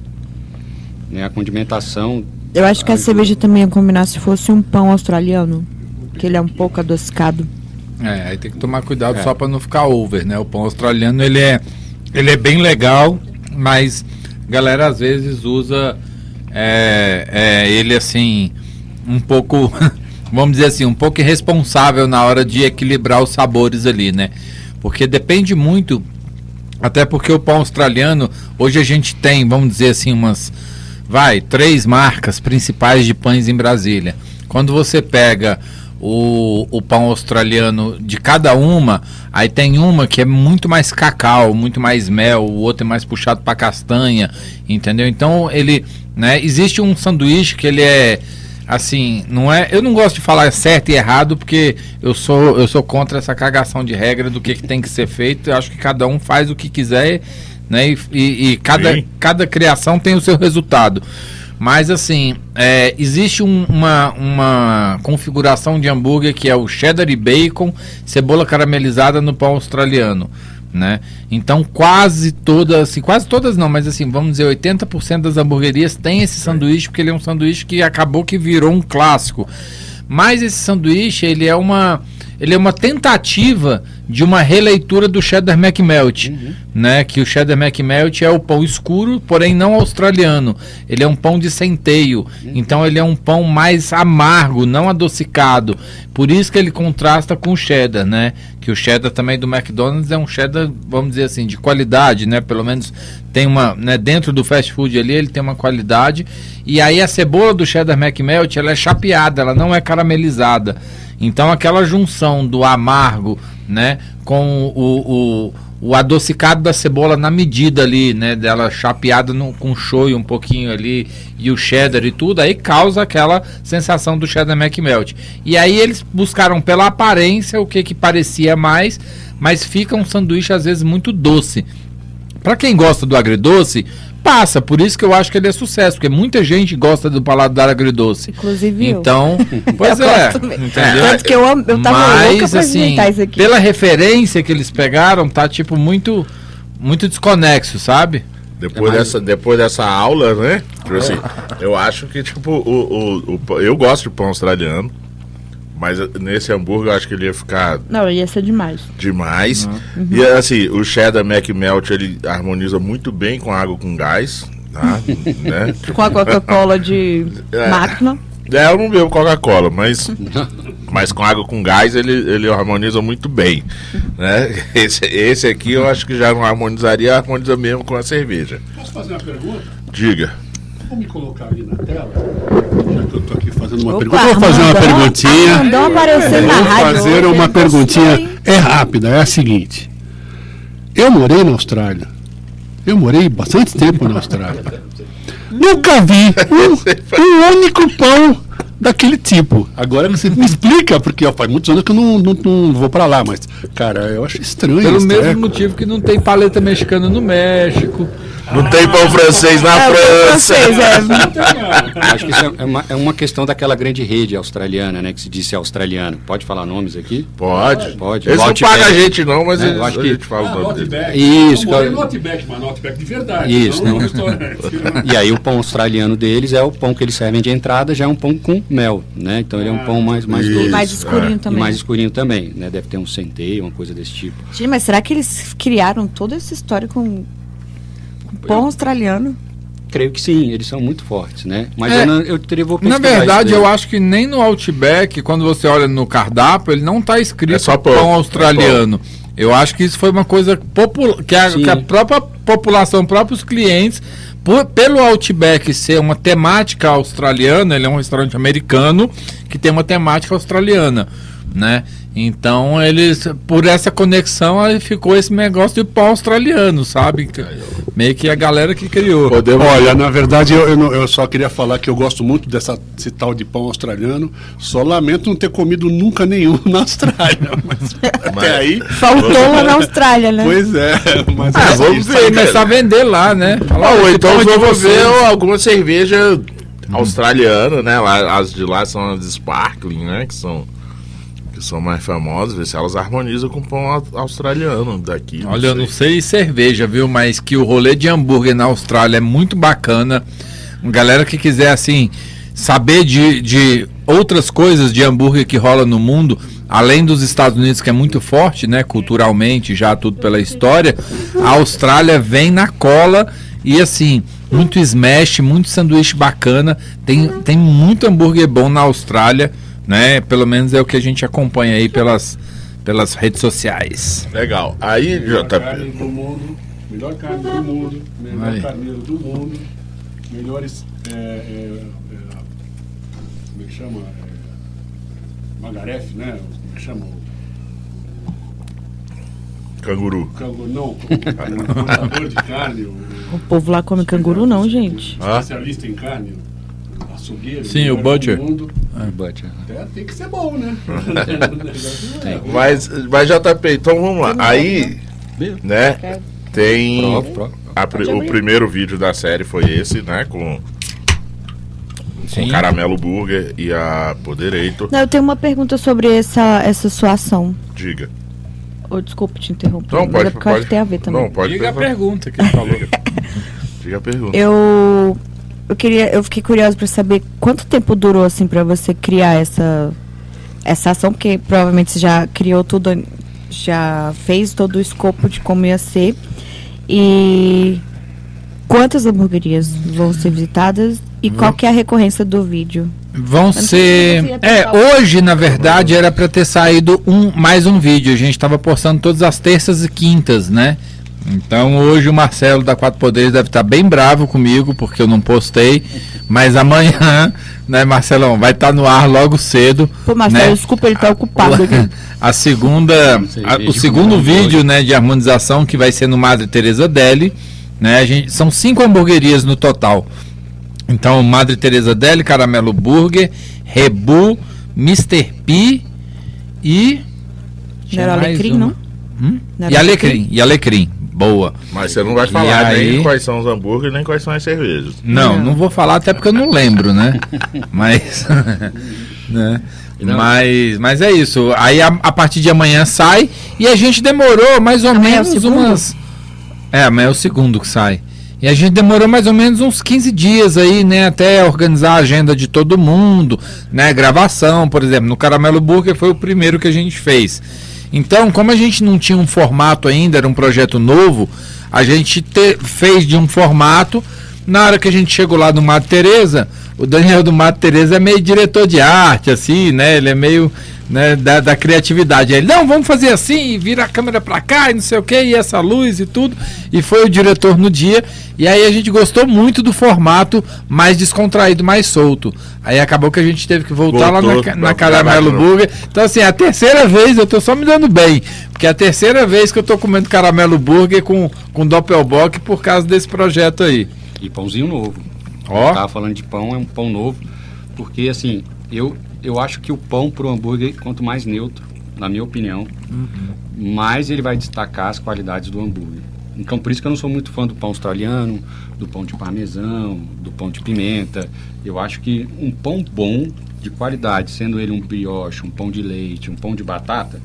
Né? A condimentação... eu acho que a ajuda. cerveja também ia combinar se fosse um pão australiano. Que ele é um pouco adocicado. É, aí tem que tomar cuidado É. só para não ficar over, né? O pão australiano ele é, ele é bem legal, mas a galera às vezes usa é, é, ele assim, um pouco, vamos dizer assim, um pouco irresponsável na hora de equilibrar os sabores ali, né? Porque depende muito, até porque o pão australiano, hoje a gente tem, vamos dizer assim, umas, vai, três marcas principais de pães em Brasília. Quando você pega o, o pão australiano de cada uma, aí tem uma que é muito mais cacau, muito mais mel, o outro é mais puxado para castanha, entendeu? Então ele, né, existe um sanduíche que ele é assim, não é, eu não gosto de falar certo e errado porque eu sou eu sou contra essa cagação de regra do que, que tem que ser feito. Eu acho que cada um faz o que quiser, né? E, e, e cada, cada criação tem o seu resultado. Mas assim, é, existe um, uma, uma configuração de hambúrguer que é o cheddar e bacon, cebola caramelizada no pão australiano. Né? Então quase todas, assim, quase todas não, mas assim, vamos dizer, 80% das hamburguerias tem esse sanduíche, porque ele é um sanduíche que acabou que virou um clássico. Mas esse sanduíche, ele é uma ele é uma tentativa de uma releitura do cheddar McMelt, uhum. né? Que o cheddar McMelt é o pão escuro, porém não australiano. Ele é um pão de centeio, uhum. então ele é um pão mais amargo, não adocicado. Por isso que ele contrasta com o cheddar, né? Que o cheddar também do McDonald's é um cheddar, vamos dizer assim, de qualidade, né? Pelo menos tem uma, né? Dentro do fast food ali ele tem uma qualidade. E aí a cebola do cheddar McMelt ela é chapeada, ela não é caramelizada. Então aquela junção do amargo, né, com o, o, o adocicado da cebola na medida ali, né, dela chapeada no, com shoyu um pouquinho ali e o cheddar e tudo, aí causa aquela sensação do cheddar McMelt. E aí eles buscaram pela aparência o que que parecia mais, mas fica um sanduíche às vezes muito doce. Para quem gosta do agridoce, passa. Por isso que eu acho que ele é sucesso, porque muita gente gosta do paladar agridoce. Inclusive Então, pois é. Entendeu? Tanto que eu, eu tava Mas, assim, pela referência que eles pegaram, tá tipo muito muito desconexo, sabe? Depois, é dessa, depois dessa aula, né? Tipo assim, eu acho que, tipo, o, o, o, eu gosto de pão australiano. Mas nesse hambúrguer eu acho que ele ia ficar. Não, ia ser demais. Demais. Uhum. E assim, o cheddar Mac Melt ele harmoniza muito bem com água com gás. Tá? né? Com a Coca-Cola de é. máquina. É, eu não bebo Coca-Cola, mas, mas com água com gás ele, ele harmoniza muito bem. Né? Esse, esse aqui eu acho que já não harmonizaria, harmoniza mesmo com a cerveja. Posso fazer uma pergunta? Diga. Vou me colocar ali na tela, já que eu estou aqui fazendo uma Opa, pergunta. Vou fazer uma perguntinha. Mandou aparecer na Vou rádio. fazer uma perguntinha. É rápida, é a seguinte. Eu morei na Austrália. Eu morei bastante tempo na Austrália. Nunca vi um, um único pão daquele tipo. Agora você me explica, porque ó, faz muitos anos que eu não, não, não vou para lá, mas, cara, eu acho estranho. Pelo mesmo treco. motivo que não tem paleta mexicana no México. Não ah, tem pão francês na é, França. Francês, é. Acho que isso é uma, é uma questão daquela grande rede australiana, né? Que se disse australiano. Pode falar nomes aqui? Pode. Pode. Eles não pagam a gente não, mas é, eles, acho que... a gente fala ah, o nome Isso. Eu no Outback, mas no Outback de verdade. Isso. Não, né? e aí o pão australiano deles é o pão que eles servem de entrada, já é um pão com mel, né? Então ele é um pão mais, mais doce. Mais escurinho é. também. E mais escurinho também, né? Deve ter um centeio, uma coisa desse tipo. Gente, mas será que eles criaram toda essa história com pão australiano? Creio que sim, eles são muito fortes, né? Mas é, eu, não, eu teria vou Na verdade, eu acho que nem no Outback, quando você olha no cardápio, ele não está escrito é só pão, pão australiano. É eu acho que isso foi uma coisa que a, que a própria população, próprios clientes, por, pelo Outback ser uma temática australiana, ele é um restaurante americano que tem uma temática australiana, né? Então eles, por essa conexão, aí ficou esse negócio de pão australiano, sabe? Meio que a galera que criou. Podemos... Olha, na verdade eu, eu, eu, só queria falar que eu gosto muito dessa, desse tal de pão australiano. Só lamento não ter comido nunca nenhum na Austrália. Mas, mas até aí. Faltou lá na Austrália, né? Pois é, mas ah, vamos ver, começar a vender lá, né? Falar, oh, então vamos ver alguma cerveja australiana, né? As de lá são as sparkling, né? Que são que são mais famosas, ver se elas harmonizam com o pão australiano daqui. Olha, sei. eu não sei cerveja, viu? Mas que o rolê de hambúrguer na Austrália é muito bacana. Galera que quiser, assim, saber de, de outras coisas de hambúrguer que rola no mundo, além dos Estados Unidos, que é muito forte, né? Culturalmente, já tudo pela história, a Austrália vem na cola E assim, muito smash, muito sanduíche bacana. Tem, tem muito hambúrguer bom na Austrália, né? Pelo menos é o que a gente acompanha aí pelas, pelas redes sociais. Legal. Aí, Melhor carne JP. do mundo, melhor carne do mundo, melhor Aí. carneiro do mundo, melhores. É, é, é, como é que chama? É, Magarefe, né? Como é que chama? O Canguru. canguru, não, o cortador de carne, o O povo lá come canguru, não, gente. Ah. especialista em carne, o açougueiro. Sim, o butcher. mundo. But, É, tem que ser bom, né? Mas, mas JP, então vamos lá. Aí, né, tem. a o primeiro vídeo da série foi esse, né? Com, com Sim. Caramelo Burger e a Podereito. Não, eu tenho uma pergunta sobre essa, essa sua ação. Diga. Oh, desculpa te interromper. Não, mas pode, é porque eu acho pode. que tem a ver também. Não, pode Diga a perguntar. pergunta que ele falou. Diga a pergunta. Eu eu queria, eu fiquei curiosa para saber quanto tempo durou assim para você criar essa essa ação, porque provavelmente você já criou tudo, já fez todo o escopo de como ia ser. E quantas hamburguerias vão ser visitadas e qual que é a recorrência do vídeo? Vão se ser. É, hoje, na verdade, era pra ter saído um, mais um vídeo. A gente tava postando todas as terças e quintas, né? Então hoje o Marcelo da Quatro Poderes deve estar bem bravo comigo, porque eu não postei. Mas amanhã, né, Marcelão, vai estar no ar logo cedo. Pô, Marcelo, né? desculpa, ele tá ocupado aqui. A segunda, a- o segundo vídeo, né, de harmonização que vai ser no Madre Teresa Deli, né? A gente, são cinco hamburguerias no total. Então, Madre Teresa Deli, Caramelo Burger, Rebu, Mr. P e Não era alecrim, uma. não? Hum? Não E era alecrim, e alecrim. Boa. Mas você não vai falar aí? nem quais são os hambúrgueres, nem quais são as cervejas. Não, não vou falar até porque eu não lembro, né? Mas. né? Mas, mas é isso. Aí a, a partir de amanhã sai e a gente demorou mais ou Amanhã é menos segundo? umas. É, amanhã é o segundo que sai. E a gente demorou mais ou menos uns 15 dias aí, né? Até organizar a agenda de todo mundo, né? Gravação, por exemplo. No Caramelo Burger foi o primeiro que a gente fez. Então, como a gente não tinha um formato ainda, era um projeto novo, a gente te- fez de um formato. Na hora que a gente chegou lá no Mato Teresa, o Daniel do Mato Teresa é meio diretor de arte, assim, né? Ele é meio né, da, da criatividade. Ele, não, vamos fazer assim, e vira a câmera pra cá e não sei o que, e essa luz e tudo. E foi o diretor no dia. E aí a gente gostou muito do formato mais descontraído, mais solto. Aí acabou que a gente teve que voltar lá Voltou na, pra na gravar Caramelo. Burger. Então, assim, a terceira vez eu tô só me dando bem. Porque é a terceira vez que eu tô comendo Caramelo Burger com, com Doppelbock por causa desse projeto aí. E pãozinho novo. Ó. Eu tava falando de pão, é um pão novo. Porque assim, eu, eu acho que o pão pro hambúrguer, quanto mais neutro, na minha opinião, mais ele vai destacar as qualidades do hambúrguer. Então por isso que eu não sou muito fã do pão australiano, do pão de parmesão, do pão de pimenta. Eu acho que um pão bom, de qualidade, sendo ele um brioche, um pão de leite, um pão de batata,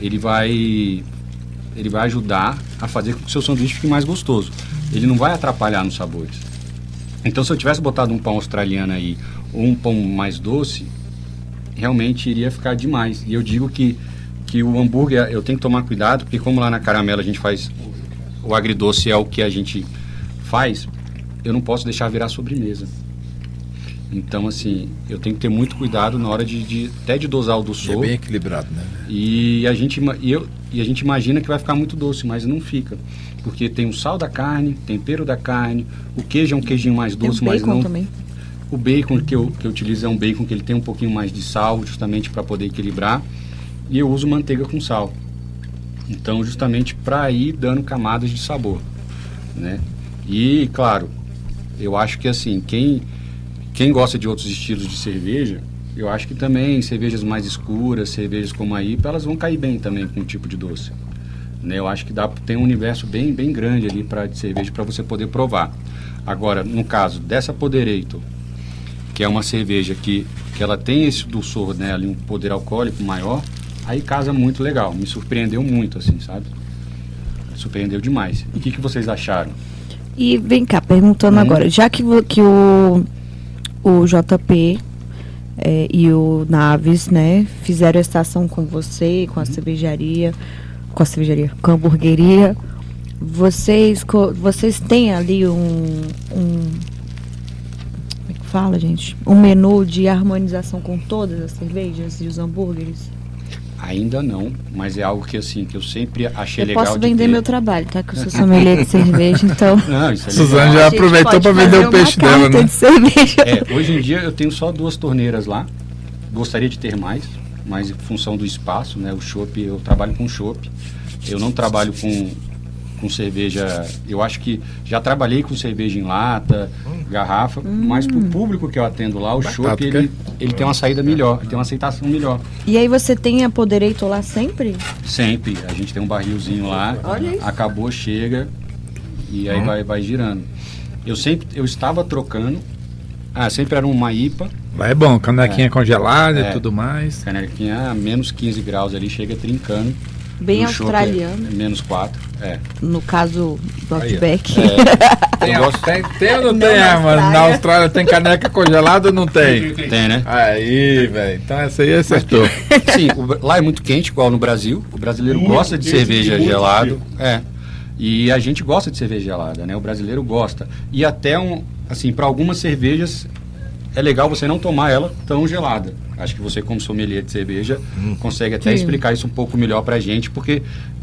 ele vai ele vai ajudar a fazer com que o seu sanduíche fique mais gostoso. Ele não vai atrapalhar nos sabores. Então, se eu tivesse botado um pão australiano aí, ou um pão mais doce, realmente iria ficar demais. E eu digo que, que o hambúrguer, eu tenho que tomar cuidado, porque como lá na Caramela a gente faz, o agridoce é o que a gente faz, eu não posso deixar virar sobremesa. Então, assim, eu tenho que ter muito cuidado na hora de, de até de dosar o É doçor. bem equilibrado, né? E a gente e eu e a gente imagina que vai ficar muito doce, mas não fica, porque tem o sal da carne, tempero da carne, o queijo é um queijinho mais doce, mas não também. o bacon que eu, que eu utilizo é um bacon que ele tem um pouquinho mais de sal, justamente para poder equilibrar, e eu uso manteiga com sal. Então, justamente para ir dando camadas de sabor, né? E claro, eu acho que assim, quem quem gosta de outros estilos de cerveja, eu acho que também cervejas mais escuras, cervejas como a IPA, elas vão cair bem também com o tipo de doce. Né? Eu acho que dá tem um universo bem bem grande ali para de cerveja para você poder provar. Agora, no caso dessa Podereito, que é uma cerveja que, que ela tem esse dulçor né, ali, um poder alcoólico maior, aí casa muito legal. Me surpreendeu muito, assim, sabe? Surpreendeu demais. E o que, que vocês acharam? E vem cá, perguntando Uhum. agora, já que, que o, o JP é, e o Naves, né, fizeram essa ação com você, com a cervejaria, com a cervejaria, com a hamburgueria, vocês, vocês têm ali um, um. Como é que fala, gente? Um menu de harmonização com todas as cervejas e os hambúrgueres? Ainda não, mas é algo que assim, que eu sempre achei Eu legal posso de vender ter. meu trabalho, tá? Que eu sou sommelier de cerveja, então. Não, isso é Suzane legal. já aproveitou para vender o peixe dela, né? de cerveja. É, hoje em dia eu tenho só duas torneiras lá. Gostaria de ter mais, mas em função do espaço, né? O chopp, eu trabalho com chopp. Eu não trabalho com, com cerveja. Eu acho que já trabalhei com cerveja em lata, garrafa, mas para o público que eu atendo lá, o chopp Batata, ele, ele tem uma saída melhor, ele tem uma aceitação melhor. E aí você tem a Podereito lá sempre? Sempre. A gente tem um barrilzinho lá, Olha isso. acabou, chega e aí vai, vai girando. Eu sempre, eu estava trocando. Ah, sempre era uma IPA, Lá é bom, canequinha congelada É. e tudo mais. canequinha a menos 15 graus ali, chega trincando. Bem é australiano, menos 4, é. no caso do. Outback. Tem, Eu gosto- tem, tem ou não, Não, tem? na mano, na Austrália. Austrália tem caneca congelada ou não tem? Tem, né? Aí, velho. Então essa aí acertou. Sim, o lá é muito quente, igual no Brasil. O brasileiro Muito gosta de cerveja gelado. É. E a gente gosta de cerveja gelada, né? O brasileiro gosta. E até um, assim, para algumas cervejas é legal você não tomar ela tão gelada. Acho que você, como sommelier de cerveja, consegue até Sim. explicar isso um pouco melhor pra gente, porque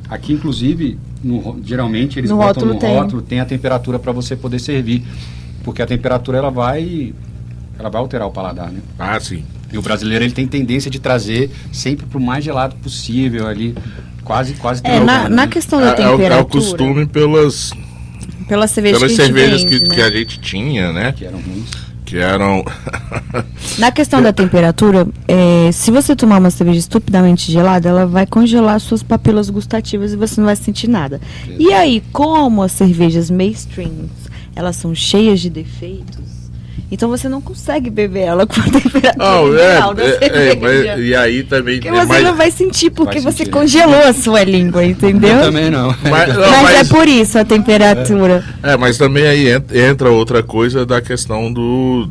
aqui, inclusive, no geralmente eles No botam rótulo no tem. rótulo, tem a temperatura para você poder servir. Porque a temperatura ela vai ela vai alterar o paladar, né? Ah, sim. E o brasileiro ele tem tendência de trazer sempre pro mais gelado possível ali, quase quase É, na, na né? questão da É, é o, temperatura. é o costume pelas, Pela cerveja pelas que cervejas vende, que, né? que a gente tinha, né? que eram ruins. Que eram. Na questão da temperatura, é, se você tomar uma cerveja estupidamente gelada, ela vai congelar suas papilas gustativas e você não vai sentir nada. E aí, como as cervejas mainstream, elas são cheias de defeitos, então você não consegue beber ela com a temperatura Oh, ideal da é, é, é, cerveja. mas- e aí também. Porque é você mais- não vai sentir, porque Vai você sentir, né? congelou a sua língua, entendeu? Eu também não. Mas, não, Mas, mas- é por isso a temperatura. É, mas também aí ent- entra outra coisa da questão do,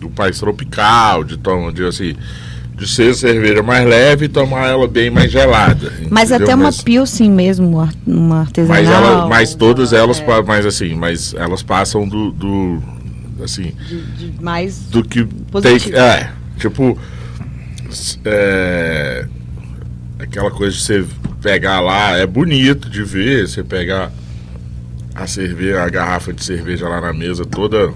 do país tropical, de tomar, de assim, de ser cerveja mais leve e tomar ela bem mais gelada. Mas entendeu? até uma Mas- pilsen mesmo, uma artesanal. mas, ela, mas todas elas, é, mas assim, mas elas passam do, do assim, de, de mais do que Positivo. tem, é, tipo é, aquela coisa de você pegar lá, é bonito de ver, você pegar a cerveja, a garrafa de cerveja lá na mesa toda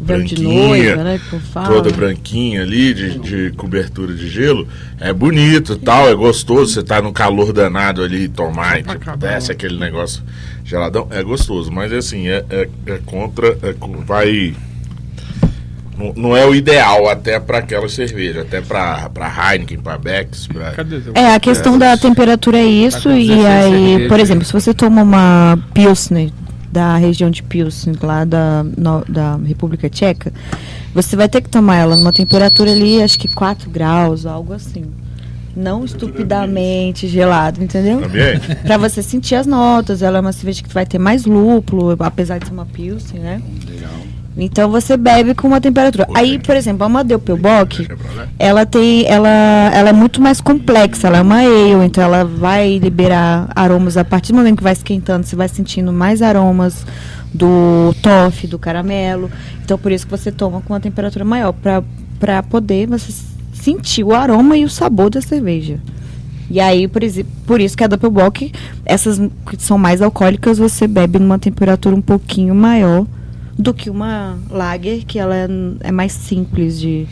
véu de branquinha, noiva, né? Toda branquinha ali, de, de cobertura de gelo, é bonito tal, é gostoso, você tá no calor danado ali e tomar, e tipo, desce aquele negócio geladão, é gostoso, mas assim, é, é, é contra, é vai... Não, não é o ideal até para aquela cerveja, até para Heineken, para Becks, pra... É, a questão da temperatura é isso, e 16 aí, cerveja. por exemplo, se você toma uma Pilsner da região de Pilsen, lá da, no- da República Tcheca, você vai ter que tomar ela numa temperatura ali, acho que 4 graus, algo assim. Não estupidamente gelado, entendeu? Pra você sentir as notas, ela é uma cerveja que vai ter mais lúpulo, apesar de ser uma Pilsen, né? Legal. Então você bebe com uma temperatura. Aí, por exemplo, a Amadeu ela tem, ela, ela é muito mais complexa, ela é uma ale, então ela vai liberar aromas a partir do momento que vai esquentando, você vai sentindo mais aromas do toffee, do caramelo. Então por isso que você toma com uma temperatura maior para para poder você sentir o aroma e o sabor da cerveja. E aí, por, por isso que a Doppelbock, essas que são mais alcoólicas, você bebe numa temperatura um pouquinho maior do que uma lager, que ela é, é mais simples de,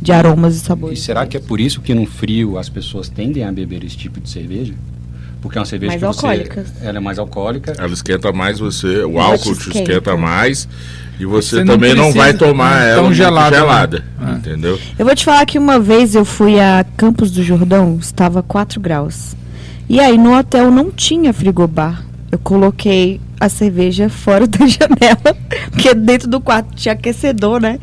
de aromas e E sabores. será que é por isso que no frio as pessoas tendem a beber esse tipo de cerveja? Porque é uma cerveja Mais que você, alcoólicas. ela é mais alcoólica. Ela esquenta mais você, o Ela álcool te esquenta. esquenta mais e você, Você não também não, vai precisa- tomar não, ela tão gelada, gelada, né? Ah. entendeu? Eu vou te falar que uma vez eu fui a Campos do Jordão, estava 4 graus. E aí no hotel não tinha frigobar. Eu coloquei a cerveja fora da janela, porque dentro do quarto tinha aquecedor, né?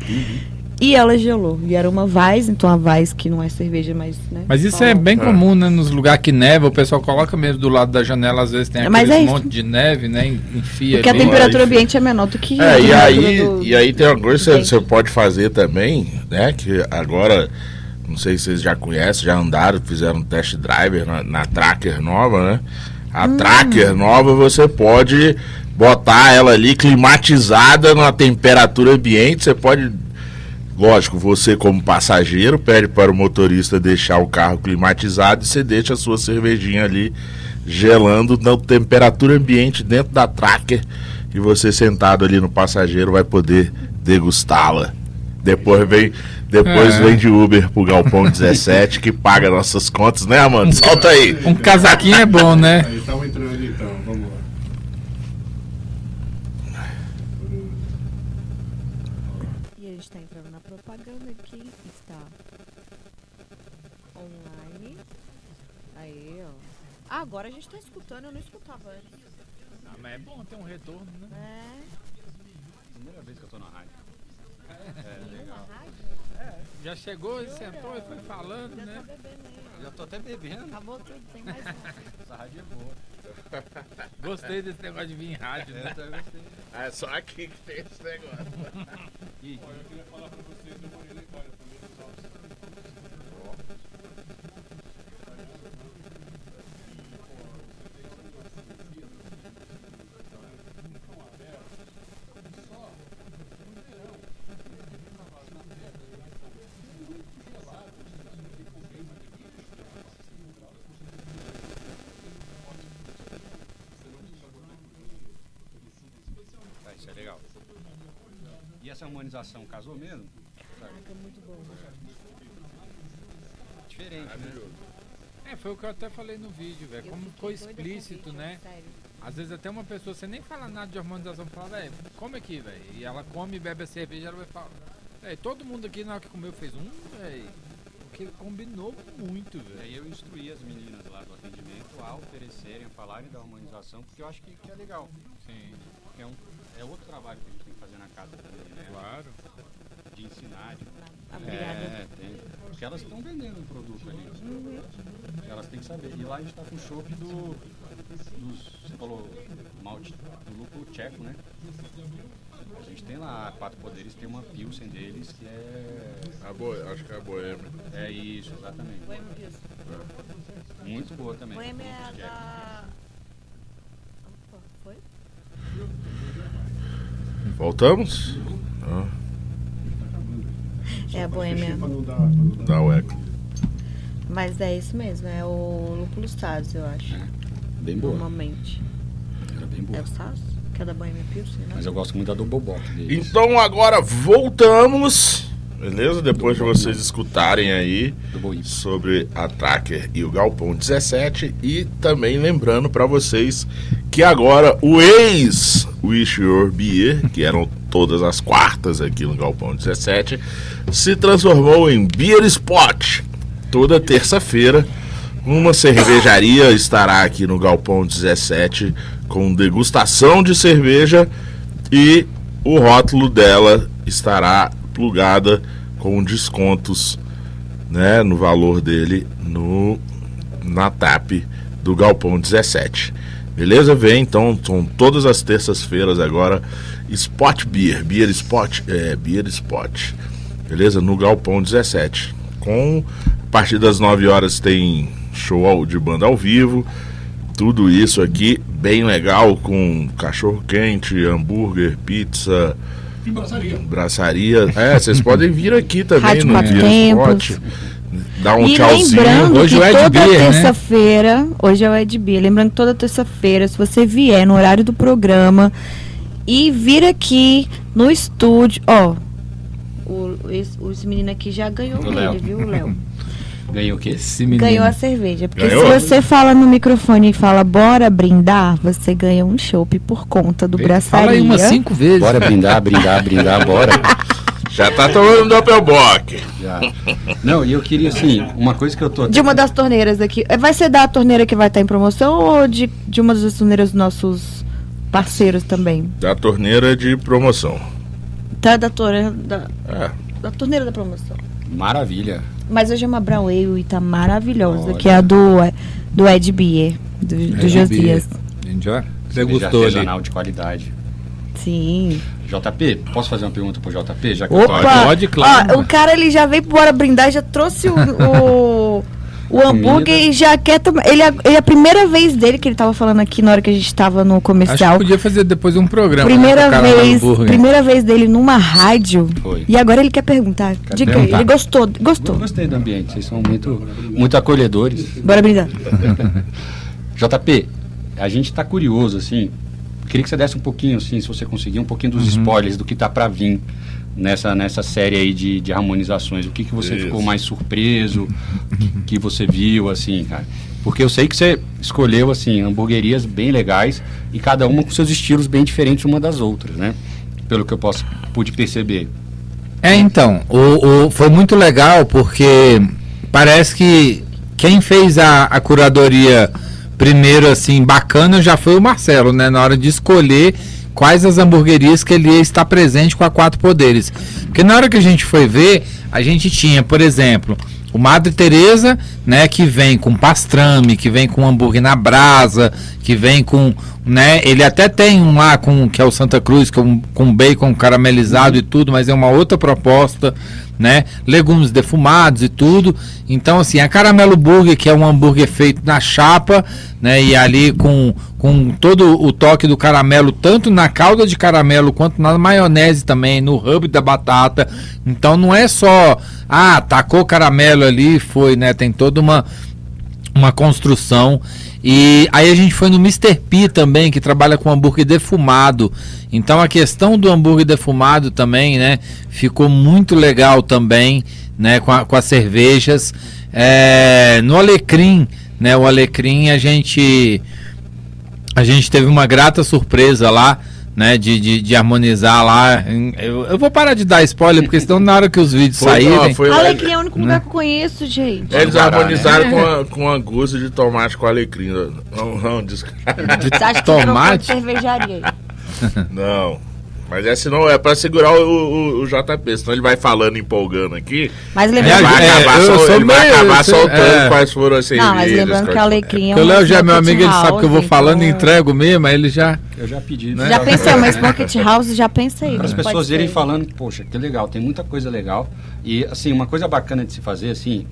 E ela gelou. E era uma Weiss, então a Weiss que não é cerveja, mas, né? Mas isso é bem É. comum, né? Nos lugares que neva, o pessoal coloca mesmo do lado da janela, às vezes tem aquele é monte de neve, né? Enfia Porque a ali. temperatura enfim. ambiente é menor do que a É, e temperatura aí, do- e aí tem uma coisa que você pode fazer também, né? Que agora, não sei se vocês já conhecem, já andaram, fizeram um test driver na, na Tracker nova, né? A Tracker nova você pode botar ela ali climatizada na temperatura ambiente. Você pode, lógico, você como passageiro pede para o motorista deixar o carro climatizado e você deixa a sua cervejinha ali gelando na temperatura ambiente dentro da Tracker e você sentado ali no passageiro vai poder degustá-la. Depois vem, depois É. vem de Uber pro Galpão 17 que paga nossas contas, né, mano? Solta aí. Um casaquinho é bom, né? Aí estamos entrando então, vamos lá. E a gente está entrando na propaganda aqui. Está online. Aí, ó. Ah, agora a gente está escutando, eu não escutava antes. Ah, mas é bom ter um retorno, né? É. Primeira vez que eu tô na rádio. Já chegou e sentou e foi falando, né? Já tô até bebendo. Acabou tudo, tem mais. Essa rádio é boa. Gostei desse negócio de vir em rádio, né? Também gostei. É só aqui que tem esse negócio. E, Eu queria falar para vocês, eu morei na Itália também, nos Alpes. tá, isso é legal. E essa harmonização casou mesmo? Caraca, muito bom. Diferente, né? É, foi o que eu até falei no vídeo, velho. Como ficou explícito, vídeo, né? Sério. Às vezes até uma pessoa, você nem fala nada de harmonização, fala, velho, come aqui, velho. E ela come e bebe a cerveja, ela vai falar. Véi, todo mundo aqui na hora que comeu fez um, velho. Porque combinou muito, velho. aí eu instruí as meninas lá do atendimento a oferecerem, a falarem da harmonização, porque eu acho que, que é legal. Sim, é, um, é outro trabalho que a gente tem que fazer na casa também, né? Claro. De ensinar, de Obrigada. É, tem. Porque elas estão vendendo o produto ali. Elas têm que saber. E lá a gente está com o chopp do. Dos, você falou malte do lúpulo tcheco, né? A gente tem lá quatro poderes, tem uma Pilsen deles que é. A boa, acho que é a boêmia. É isso, exatamente. Boêmia Pilsen. Muito boa também. Boêmia é da... Opa, foi? Voltamos? É a Boêmia. O eco. Mas é isso mesmo, é o Lúpulo Saz, eu acho. Bem boa. Normalmente. Era bem É boa. o Saz? Que é da Boêmia Pilsen, né? Mas eu gosto muito da Bock deles. Então agora voltamos, beleza? Depois de vocês escutarem aí sobre a Tracker e o Galpão 17 e também lembrando para vocês que agora o ex Wish Your Beer, que eram todas as quartas aqui no Galpão 17, se transformou em Beer Spot. Toda terça-feira, uma cervejaria estará aqui no Galpão 17 com degustação de cerveja e o rótulo dela estará plugada com descontos né, no valor dele no na TAP do Galpão 17. Beleza? Vem então, são todas as terças-feiras agora Spot Beer, Beer Spot, é, Beer Spot. Beleza? No Galpão 17. Com a partir das 9 horas tem show de banda ao vivo. Tudo isso aqui bem legal com cachorro quente, hambúrguer, pizza, E braçaria. braçaria. É, vocês podem vir aqui também Rádio no Quatro Beer Tempos. Spot. Dar um e tchauzinho. lembrando Hoje que o Ed toda Beer, né? terça-feira, hoje é o Ed Beer, lembrando que toda terça-feira, se você vier no horário do programa e vir aqui no estúdio, ó, o, esse, esse menino aqui já ganhou O dele, viu, Léo? Ganhou o quê? Esse menino. Ganhou a cerveja. Porque Ganhou? se você fala no microfone e fala, bora brindar, você ganha um chopp por conta do braçaria. Fala aí umas cinco vezes. Bora brindar, brindar, brindar, bora. Já tá tomando Doppelbock. Já. Não, e eu queria, assim, uma coisa que eu tô. De uma das torneiras aqui. Vai ser da torneira que vai estar em promoção ou de, de uma das torneiras dos nossos parceiros também? Da torneira de promoção. Tá da torneira da, É. da torneira da promoção. Maravilha. Mas hoje é uma Brown Ale e tá maravilhosa, Olha. que é a do, do Ed Beer, do, do Ed Josias. Já Cerveja degustou ali. de qualidade. Sim. JP, posso fazer uma pergunta pro JP? Já que eu tô Opa! Pode, claro. Ó, o cara ele já veio pro Bora Brindar, já trouxe o, o, O hambúrguer já quer tomar. Ele, é- ele é a primeira vez dele que ele tava falando aqui na hora que a gente tava no Acho que comercial. podia fazer depois um programa. Primeira né, cara do vez, primeira vez dele numa rádio. Foi. E agora ele quer perguntar. Diga aí, perguntar. ele gostou, Eu gostou. gostei do ambiente, vocês são muito, muito acolhedores. Bora brindar. JP, a gente tá curioso, assim. Queria que você desse um pouquinho, assim, se você conseguir, um pouquinho dos spoilers do que tá para vir nessa, nessa série aí de, de harmonizações. O que, que você Isso. ficou mais surpreso, que, que você viu, assim, cara. Porque eu sei que você escolheu, assim, hamburguerias bem legais e cada uma com seus estilos bem diferentes uma das outras, né? Pelo que eu posso, pude perceber. É, então, o, o- foi muito legal porque parece que quem fez a, a curadoria primeiro, assim, bacana, já foi o Marcelo, né? Na hora de escolher quais as hamburguerias que ele ia estar presente com a Quatro Poderes. Porque na hora que a gente foi ver, a gente tinha, por exemplo, o Madre Teresa, né, que vem com pastrame, que vem com hambúrguer na brasa, que vem com, né, ele até tem um lá com que é o Santa Cruz, um, com bacon caramelizado e tudo, mas é uma outra proposta, né? Legumes defumados e tudo. Então assim, a Caramelo Burger, que é um hambúrguer feito na chapa, né, e ali com com todo o toque do caramelo, tanto na calda de caramelo quanto na maionese também, no hub da batata. Então não é só, ah, tacou caramelo ali, foi, né? Tem toda uma uma construção. E aí a gente foi no Mr. P também, que trabalha com hambúrguer defumado. Então a questão do hambúrguer defumado também, né, ficou muito legal também, né, com, a- com as cervejas. É, no Alecrim, né, o Alecrim a gente a gente teve uma grata surpresa lá, né, de, de, de harmonizar lá. Eu, eu vou parar de dar spoiler, porque senão na hora que os vídeos Foi, saírem... Alecrim é o único lugar que eu conheço, gente. Eles Parar, harmonizaram né? com, a, com angusta de tomate com alecrim. Não, não, desculpa. de Você acha que tomate. cervejaria aí? Não. Mas é senão é pra segurar o, o, o JP, senão ele vai falando, empolgando aqui. Mas Ele lembrando, vai É, acabar, sol- ele vai acabar sou- soltando é. quais foram as cervejas. não, mas lembrando que o quais- Alecrim é Porque o Léo já é meu amigo, ele sabe que eu vou falando e então- entrego mesmo, aí ele já. Eu já pedi. Já pensei, mas Smoke House, já pensei. Para as pessoas irem falando, poxa, que legal, tem muita coisa legal. E, assim, uma coisa bacana de se fazer, assim,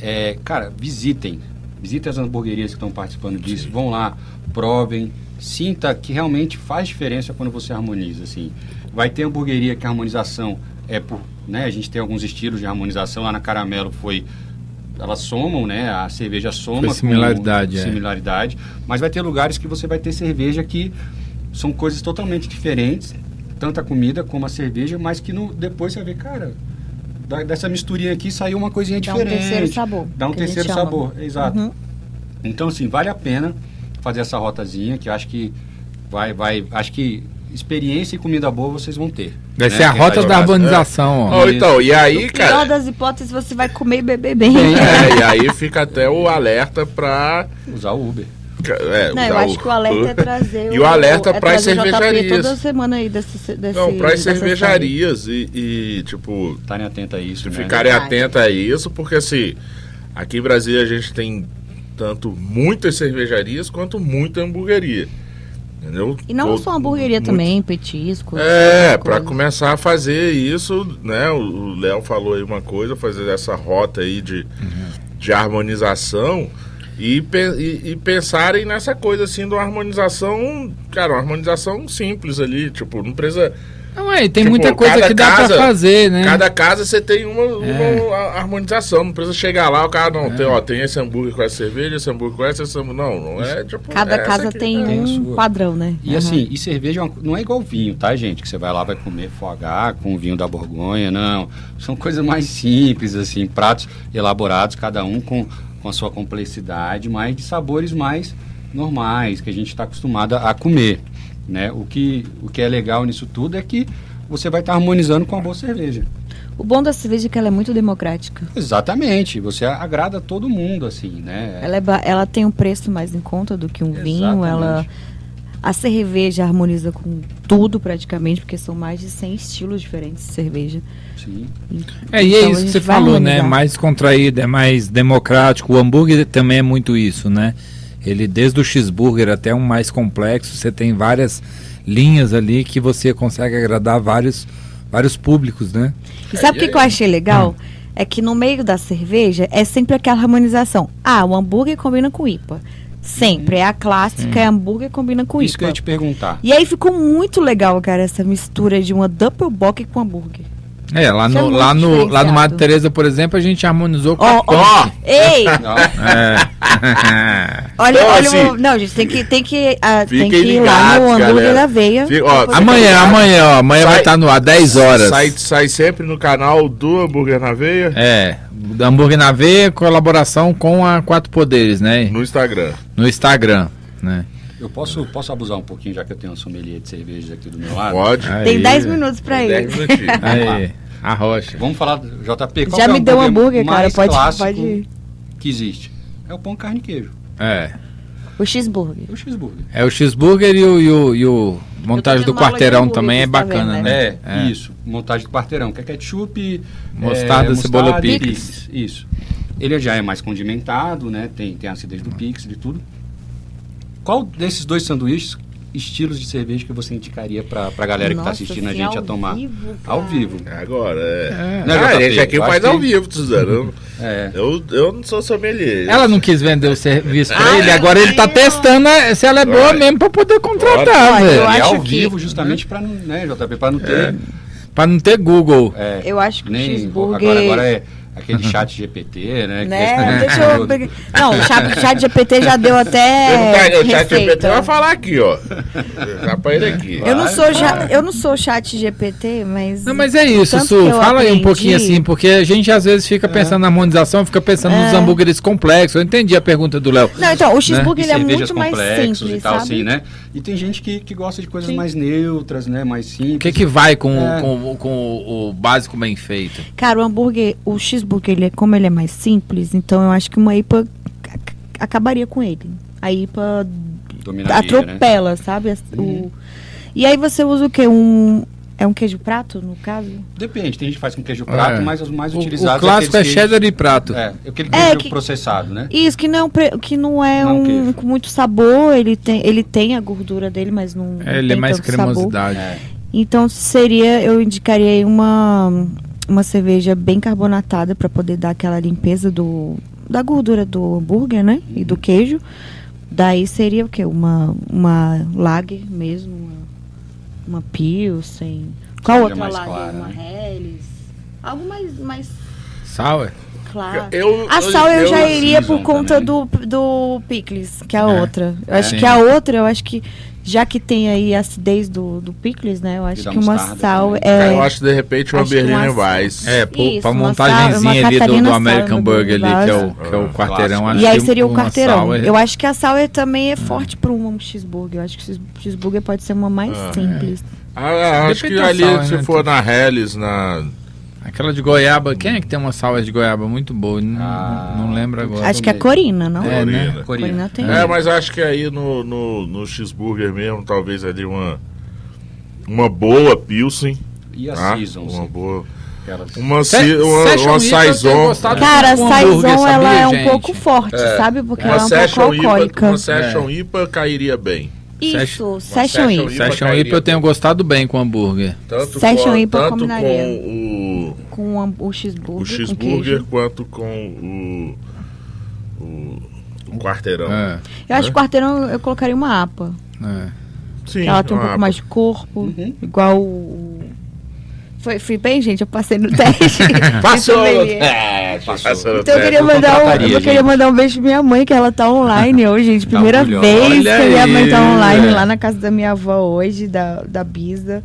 é, cara, visitem. Visitem as hamburguerias que estão participando disso. Vão lá, provem, sinta que realmente faz diferença quando você harmoniza, assim. Vai ter hamburgueria que a harmonização é por, né, a gente tem alguns estilos de harmonização, lá na Caramelo foi elas somam, né? A cerveja soma Foi com similaridade, é. similaridade, mas vai ter lugares que você vai ter cerveja que são coisas totalmente diferentes, tanto a comida como a cerveja, mas que no, depois você vê, cara, da- dessa misturinha aqui saiu uma coisinha Dá um diferente. terceiro sabor, Dá um terceiro sabor, exato. Uhum. Então, assim, vale a pena fazer essa rotazinha, que eu acho que vai, vai, acho que experiência e comida boa vocês vão ter. Vai né? ser a Quem rota tá da jogando. harmonização, ó. Ó, então, e aí, No pior cara. das hipóteses, você vai comer e beber bem. É, e aí fica até o alerta pra. Usar o Uber. É, Não, eu acho que o alerta é trazer E o alerta é trazer o JP cervejarias. toda semana aí desse, desse Não, para as cervejarias e, e, tipo, Estarem atentos a isso, né? ficarem atentos a isso, porque assim, aqui em Brasília a gente tem tanto muitas cervejarias quanto muita hamburgueria. Entendeu? E não Todo- só hamburgueria muito- também, petisco. É, para começar a fazer isso, né? O Léo falou aí uma coisa, fazer essa rota aí de, de harmonização e, e, e pensarem nessa coisa assim de uma harmonização, cara, uma harmonização simples ali, tipo, não precisa. Não, é, tem Tipo, muita coisa que dá casa- pra fazer, né? Cada casa você tem uma, uma É. a- harmonização, não precisa chegar lá, o cara não tem, ó, tem esse hambúrguer com essa cerveja, esse hambúrguer com essa, esse hambúrguer. Não, não é tipo. Cada essa casa aqui. tem a um padrão, né? E Aham. assim, e cerveja é uma- não é igual vinho, tá, gente? Que você vai lá, vai comer fogar com o vinho da Borgonha, não. São coisas mais simples, assim, pratos elaborados, cada um com, com a sua complexidade, mas de sabores mais normais, que a gente está acostumado a comer, né? O que, o que é legal nisso tudo é que você vai estar harmonizando com a boa cerveja. O bom da cerveja é que ela é muito democrática. Exatamente, você agrada todo mundo, assim, né? Ela, é ba- ela tem um preço mais em conta do que um vinho. Ela, Exatamente. a cerveja harmoniza com tudo praticamente, porque são mais de 100 estilos diferentes de cerveja. Sim. É, e é Então, a isso que você falou, né? harmonizar. Mais contraído, é mais democrático. O hambúrguer também é muito isso, né? Ele, desde o cheeseburger até um mais complexo, você tem várias linhas ali que você consegue agradar vários, vários públicos, né? E sabe o que, que eu achei legal? é que no meio da cerveja é sempre aquela harmonização. Ah, o hambúrguer combina com IPA. Sempre. É a clássica, é hambúrguer combina com Isso que eu IPA. ia te perguntar. E aí ficou muito legal, cara, essa mistura de uma Doppelbock com hambúrguer. É, lá Isso é no, muito lá no, lá no. Madre Teresa, por exemplo, a gente harmonizou com Ó, a ó, Punk. ei! É. Olha, Então, olha, assim, o- não, gente, tem que, tem que, ah, tem que ir lá no ligados, hambúrguer galera. da veia. Fica- ó, amanhã, ligado? amanhã, ó. Amanhã Sai- vai estar no ar, 10 horas. Sai, sai sempre no canal do Hambúrguer na Veia, É, hambúrguer na veia, colaboração com a Quatro Poderes, né? no Instagram. No Instagram, né? Eu posso, posso abusar um pouquinho, já que eu tenho um sommelier de cervejas aqui do meu lado? Pode. Tem Aí. 10 minutos pra Tem ir. 10 minutinhos. Aí, a rocha. Vamos falar, do JP, qual Já é me o deu um hambúrguer, cara. Pode, pode ir. que existe? É o pão, carne e queijo. É. O cheeseburger. É o cheeseburger. É o cheeseburger e o, e o, e o montagem do quarteirão também é tá bacana, vendo, né? É, isso. Montagem do quarteirão, que é ketchup, Mostarda, é, cebola, mostarda picles. picles. Isso. Ele já é mais condimentado, né? Tem, tem a acidez do pix, de tudo. Qual desses dois sanduíches, estilos de cerveja que você indicaria pra, pra galera que tá Nossa, assistindo a assim, gente a ao tomar? vivo, ao vivo. Agora, é. Né, Ah, a JP? gente aqui Eu faz ao que- vivo, Suzano. É. Eu, eu não sou sommelier. Ela não quis vender o serviço pra Ah, ele, agora ele tá não. testando a- se ela é boa Olha. mesmo pra poder contratar, Olha, eu velho. Acho ao que- vivo, justamente pra não, né, JP, pra não ter. Pra não ter Google. É, Eu acho que o nem, cheeseburger... agora, agora é aquele chat GPT, né? que Né? Deixa eu... Não, o chat, chat GPT já deu até tá, o chat GPT vai falar aqui, ó. Já pra ele aqui. Eu não Vai, sou já, eu não sou chat GPT, mas Não, mas é isso, Su. eu Fala aí um aprendi- pouquinho assim, porque a gente às vezes fica pensando na harmonização, fica pensando nos É. hambúrgueres complexos. Eu entendi a pergunta do Léo. Não, então, o cheeseburger ele é muito mais simples, e tal, sabe? assim, né? E tem gente que, que gosta de coisas Sim. mais neutras, né? Mais simples. O que que vai com, É. com, com o, o básico bem feito? Cara, o hambúrguer, o cheeseburger, ele é, como ele é mais simples, então eu acho que uma IPA ac- acabaria com ele. A IPA Dominaria, né? atropela, sabe? As- o- E aí você usa o quê? Um é um queijo prato, no caso? Depende, tem gente que faz com queijo prato, É. mas os mais O, utilizados o clássico é aqueles cheddar e prato. queijos- É, aquele É, queijo que- processado, né? Isso que não é um, que não é Não é um queijo. com muito sabor, ele tem ele tem a gordura dele, mas não, não É, ele é mais cremosidade. É. Então seria, eu indicaria aí uma uma cerveja bem carbonatada para poder dar aquela limpeza do da gordura do hambúrguer, né? E Uhum. do queijo. Daí seria o quê? Uma uma lager mesmo, uma, pilsen. Qual Cerveja outra mais lager? clara, uma né? Helles. Algo mais mais Sour? claro. Eu, A sal eu, já iria por conta também. do, do picles, que é a É. outra. Eu acho Sim. que a outra, eu acho que já que tem aí a acidez do, do picles, né? Eu acho que uma sal também. é. Eu acho que de repente uma uma- Weiss. É, pô, Isso, pra uma montagenzinha uma ali do, do American Burger ali, que é o, que é o Ah, quarteirão. E aí seria o quarteirão. sour- Eu acho que a sal é, também é forte para um cheeseburger. Eu acho que cheeseburger pode ser uma mais Ah, simples. Ah, acho que ali, sal, se né? for na Helles, na. Aquela de goiaba, quem é que tem uma sour de goiaba muito boa? Não, Ah, não lembro agora. Acho que é a Corina, não? É, né? Corina. Corina tem. É, mas acho que aí no, no, no cheeseburger mesmo, talvez ali uma. Uma boa Pilsen. E a tá? Season, Uma sim. boa. Uma, Se- uma, uma Saison. Cara, a Saison, ela é um gente? pouco forte, É. sabe? Porque Uma ela é um pouco IPA, alcoólica. uma Session IPA cairia bem. Isso, Session Session IPA. IPA. Session IPA eu tenho gostado bem com hambúrguer. Tanto Session com, IPA tanto combinaria. com Com o ham- o o, cheeseburger. o com cheeseburger queijo. quanto com o, o, o quarteirão. É, Eu acho que o quarteirão eu colocaria uma APA. é. Sim, ela tem um pouco mais de corpo, Uhum. igual o. Foi, fui bem, gente, eu passei no teste. Passou! É, Passou. Então eu queria, mandar um, eu queria mandar um beijo pra minha mãe, que ela tá online hoje, gente. Tá Primeira vez Olha que a minha mãe tá aí, online é. lá na casa da minha avó hoje, da, da Bisa.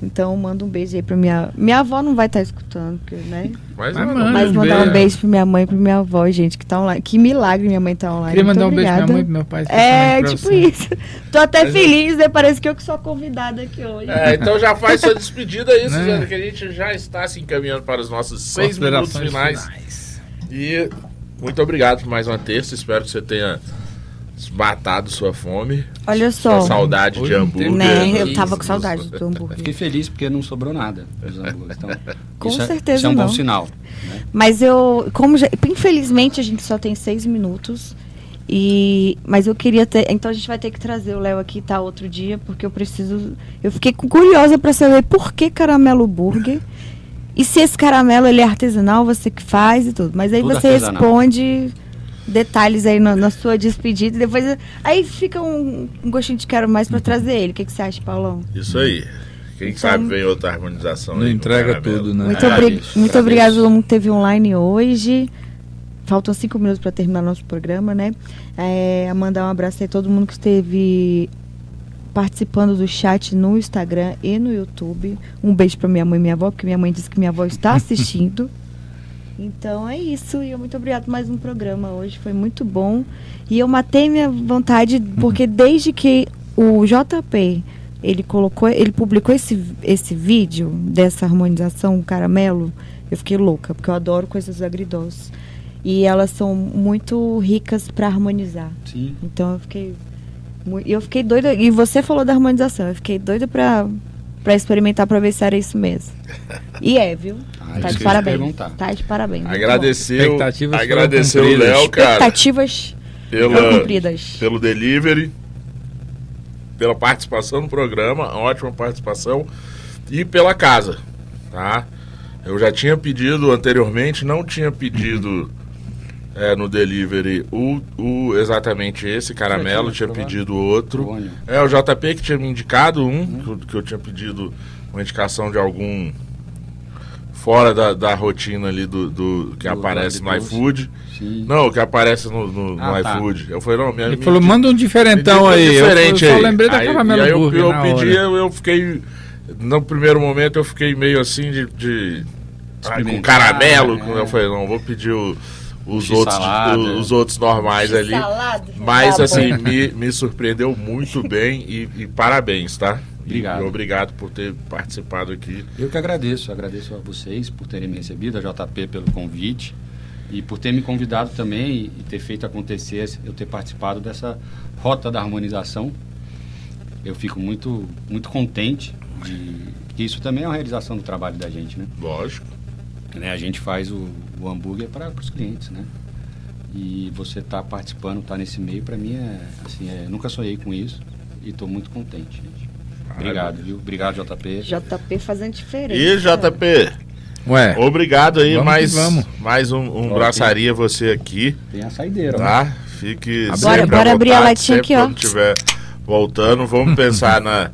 Então manda um beijo aí pra minha. Minha avó não vai estar escutando, porque, né? Mas, Mas não, manda. Mas um mandar um beijo. pra minha mãe e pra minha avó, gente, que tá online. Que milagre minha mãe tá online. Queria Muito mandar um beijo pra minha obrigada. mãe e pro meu pai. É, tipo você. isso. Tô até feliz, né? Parece que eu que sou a convidada aqui hoje. É, então já faz sua despedida aí, Né? Suzana, que a gente já está se encaminhando para os nossos seis minutos Considerações finais. E muito obrigado por mais uma terça. Espero que você tenha matado sua fome, Olha sua só. saudade de Hoje hambúrguer. Né? Eu tava com saudade do Fiquei hambúrguer. feliz porque não sobrou nada dos hambúrgueres. Então, Com isso é- certeza Isso é um não. bom sinal. Mas eu, como já, infelizmente a gente só tem seis minutos. E, mas eu queria ter. Então a gente vai ter que trazer o Léo aqui, tá? Outro dia, porque eu preciso. Eu fiquei cu- curiosa pra saber por que caramelo burger E se esse caramelo ele é artesanal, você que faz e tudo. Mas aí Tudo você artesanal. responde detalhes aí na, na sua despedida e depois aí fica um, um gostinho de quero mais pra trazer ele. O que, que você acha, Paulão? Isso aí. Quem Então- sabe vem outra harmonização. Não aí no entrega tudo, né? Muito, obri muito agradeço. obrigada a todo mundo que teve online hoje. Faltam cinco minutos para terminar nosso programa, né? É, mandar um abraço aí a todo mundo que esteve participando do chat no Instagram e no YouTube. Um beijo para minha mãe e minha avó, porque minha mãe disse que minha avó está assistindo. Então é isso. E eu muito obrigada por mais um programa hoje. Foi muito bom. E eu matei minha vontade, porque desde que o JP ele colocou, ele publicou esse, esse vídeo dessa harmonização caramelo, eu fiquei louca, porque eu adoro coisas agridoces. E elas são muito ricas para harmonizar. Sim. Então eu fiquei eu fiquei doida, e você falou da harmonização, eu fiquei doida pra, pra experimentar pra ver se era isso mesmo. E é, viu? Ah, tá de parabéns. Tá de parabéns. Agradeceu, agradecer o. Léo, cara, Expectativas pela, cumpridas. pelo delivery, pela participação no programa, ótima participação, e pela casa, tá? Eu já tinha pedido anteriormente, não tinha pedido é, no delivery o, o exatamente esse caramelo, tinha pedido outro. É, o JP que tinha me indicado um, que eu- que eu tinha pedido uma indicação de algum fora da, da rotina ali do, do que Do aparece no iFood. Sim. Não, que aparece no, no, no Ah, tá. iFood. Eu falei, não, minha Ele me falou, manda um diferentão me aí. Eu, diferente eu só aí. lembrei da caramelo e aí eu, eu pedi, eu, eu fiquei. No primeiro momento eu fiquei meio assim de. de ah, com caramelo. é. Eu falei, não, vou pedir o- os, outros, os, os outros normais ali. Mas Tá assim, me, me surpreendeu muito bem e, e parabéns, tá? Obrigado. E obrigado por ter participado aqui. Eu que agradeço, agradeço a vocês por terem me recebido, a JP pelo convite e por ter me convidado também e, e ter feito acontecer, eu ter participado dessa rota da harmonização. Eu fico muito, muito contente de que isso também é uma realização do trabalho da gente, né? Lógico. Né, A gente faz o, o hambúrguer para os clientes, né? E você tá participando, tá nesse meio, para mim é assim, é, nunca sonhei com isso e estou muito contente, gente. Obrigado, viu? Obrigado, JP. JP fazendo diferença. E JP, Ué, obrigado aí, Vamos mais, vamos. mais um, um braçaria você aqui. Tem a saideira. Tá? Fique Bora- sempre bora abrir a latinha aqui, ó. quando estiver voltando, vamos pensar na,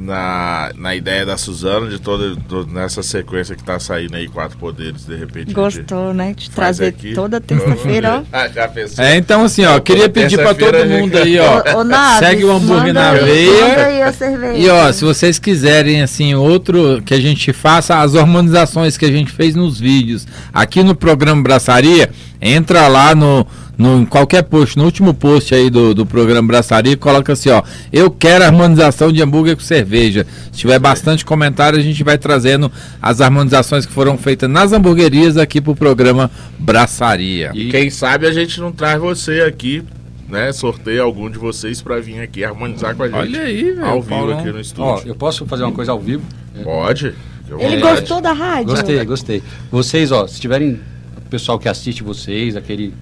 na, na ideia da Suzana, de toda do- nessa sequência que tá saindo aí, Quatro Poderes, de repente. Gostou, né? De trazer aqui. toda terça-feira, ó. Ah, já pensou? é, então assim, ó, queria pedir pra todo mundo aí, ó. Ô, ô, Naves, Segue o hambúrguer manda na aí, veia. E ó, se vocês quiserem assim outro que a gente faça as harmonizações que a gente fez nos vídeos aqui no programa Braçaria, entra lá no, no em qualquer post, no último post aí do, do programa Braçaria, coloca assim, ó, eu quero harmonização de hambúrguer com cerveja. Se tiver bastante comentário, a gente vai trazendo as harmonizações que foram feitas nas hamburguerias aqui pro programa Braçaria. E quem sabe a gente não traz você aqui, né? Sorteia algum de vocês pra vir aqui harmonizar com a gente. Olha aí, velho. Ao vivo Paulão. aqui no Ó, estúdio. eu posso fazer uma coisa ao vivo? Pode. fique à Ele gostou da rádio? Gostei, gostei. Vocês, ó, se tiverem o pessoal que assiste vocês, aquele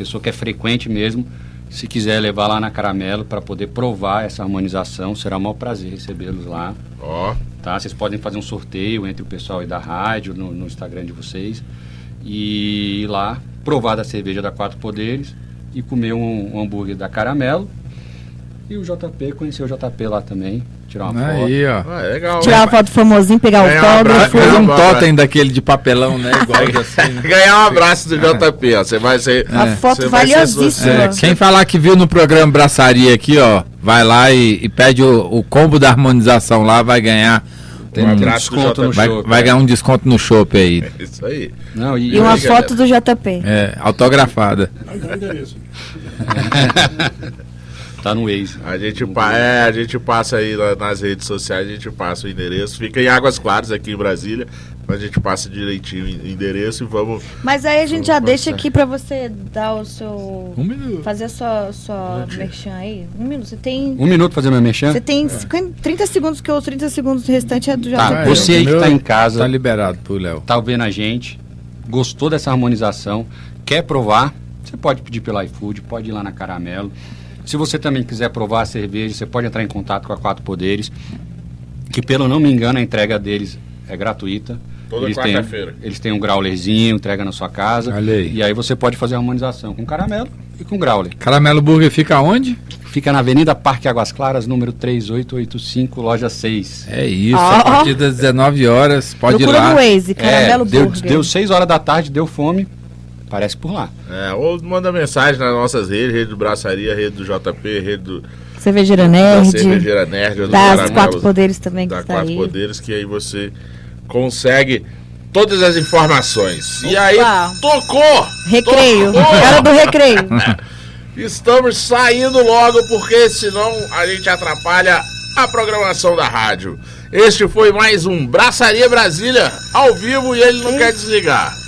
pessoa que é frequente mesmo, se quiser levar lá na Caramelo para poder provar essa harmonização, será um maior prazer recebê-los lá, Ó, tá? Vocês podem fazer um sorteio entre o pessoal aí da rádio, no, no Instagram de vocês, e ir lá provar da cerveja da Quatro Poderes e comer um, um hambúrguer da Caramelo. E o JP, conhecer o JP lá também, tirar uma foto. Aí, ó. ah, é legal. Tirar uma foto do famosinho, pegar Ganhar um autógrafo. um Agora- totem daquele de papelão, né? Igual assim, né? Ganhar um abraço do JP, ó. Você vai ser. A É. foto vai valiosíssima. É, quem falar que viu no programa Braçaria aqui, ó, vai lá e, e pede o, o combo da harmonização lá, vai ganhar. Tem Um um desconto no vai, show, vai ganhar um desconto no chopp aí. Isso aí. Não, e, E uma aí, foto do JP. É, autografada. tá no Waze. A gente, pa- é, a gente passa aí na- nas redes sociais, a gente passa o endereço. Fica em Águas Claras aqui em Brasília. A gente passa direitinho o endereço e vamos. Mas aí a gente já Vamos deixa passar. aqui pra você dar o seu. Um minuto. Fazer a sua, sua merchan aí. Um minuto. Você tem. Um minuto fazer meu mexer? Você tem 50, 30 segundos, que os 30 segundos restante é do. Tá, Ah, você é, aí que tá em casa, Tá liberado pro Léo. tá vendo a gente, gostou dessa harmonização, quer provar, você pode pedir pelo iFood, pode ir lá na Caramelo. Se você também quiser provar a cerveja, você pode entrar em contato com a Quatro Poderes, que pelo não me engano a entrega deles é gratuita. Toda eles têm, quarta-feira. eles têm um growlerzinho, entrega na sua casa. Aí. E aí você pode fazer a harmonização com caramelo e com growler. Caramelo Burger fica onde? Fica na Avenida Parque Águas Claras, número 3885, loja 6. É isso, Ó. a partir das 19 horas, pode Procura ir lá. no Waze, Caramelo É, deu, Burger. deu 6 horas da tarde, deu fome, parece por lá. É, ou manda mensagem nas nossas redes, rede do Braçaria, rede do JP, rede do, Cervejeira da Nerd, Cervejeira Nerd, do das Caramelo, Quatro Poderes também que da está Quatro aí. Poderes, que aí você consegue todas as informações. E aí, Opa. tocou! Recreio, Tocou! cara do recreio. Estamos saindo logo, porque senão a gente atrapalha a programação da rádio. Este foi mais um Braçaria Brasília, ao vivo, e ele não quer desligar.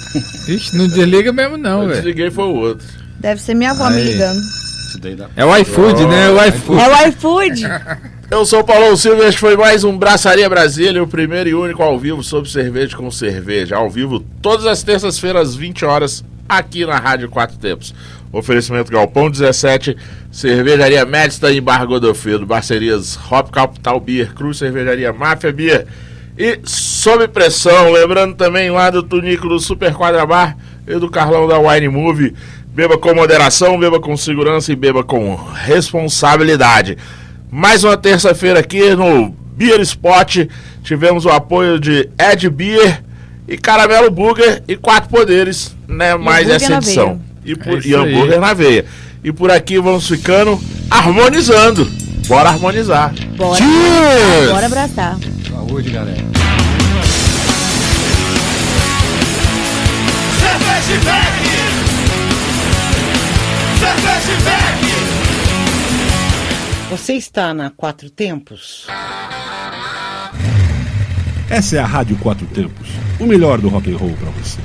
Ixi, não desliga mesmo não, velho. desliguei foi o outro. Deve ser minha avó me ligando. É o iFood, né? É o iFood. É o iFood. Eu sou o Paulão Silva e este foi mais um Braçaria Brasília, o primeiro e único ao vivo sobre cerveja com cerveja. Ao vivo todas as terças-feiras, às 20 horas, aqui na Rádio Quatro Tempos. Oferecimento Galpão 17, Cervejaria Médica em Barra Godofredo, parcerias Hop Capital Beer, Cruz Cervejaria Máfia Beer e Sob Pressão. Lembrando também lá do Tunico do Super Quadra Bar e do Carlão da Wine Movie. Beba com moderação, beba com segurança e beba com responsabilidade. Mais uma terça-feira aqui no Beer Spot. Tivemos o apoio de Ed Beer e Caramelo Burger e Quatro Poderes, né? Mais hambúrguer essa edição. E, por, É e hambúrguer aí. na veia. E por aqui vamos ficando harmonizando. Bora harmonizar. Bora. Cheers! Bora abraçar. Saúde, galera. Você está na Quatro Tempos? Essa é a Rádio Quatro Tempos, o melhor do rock and roll para você.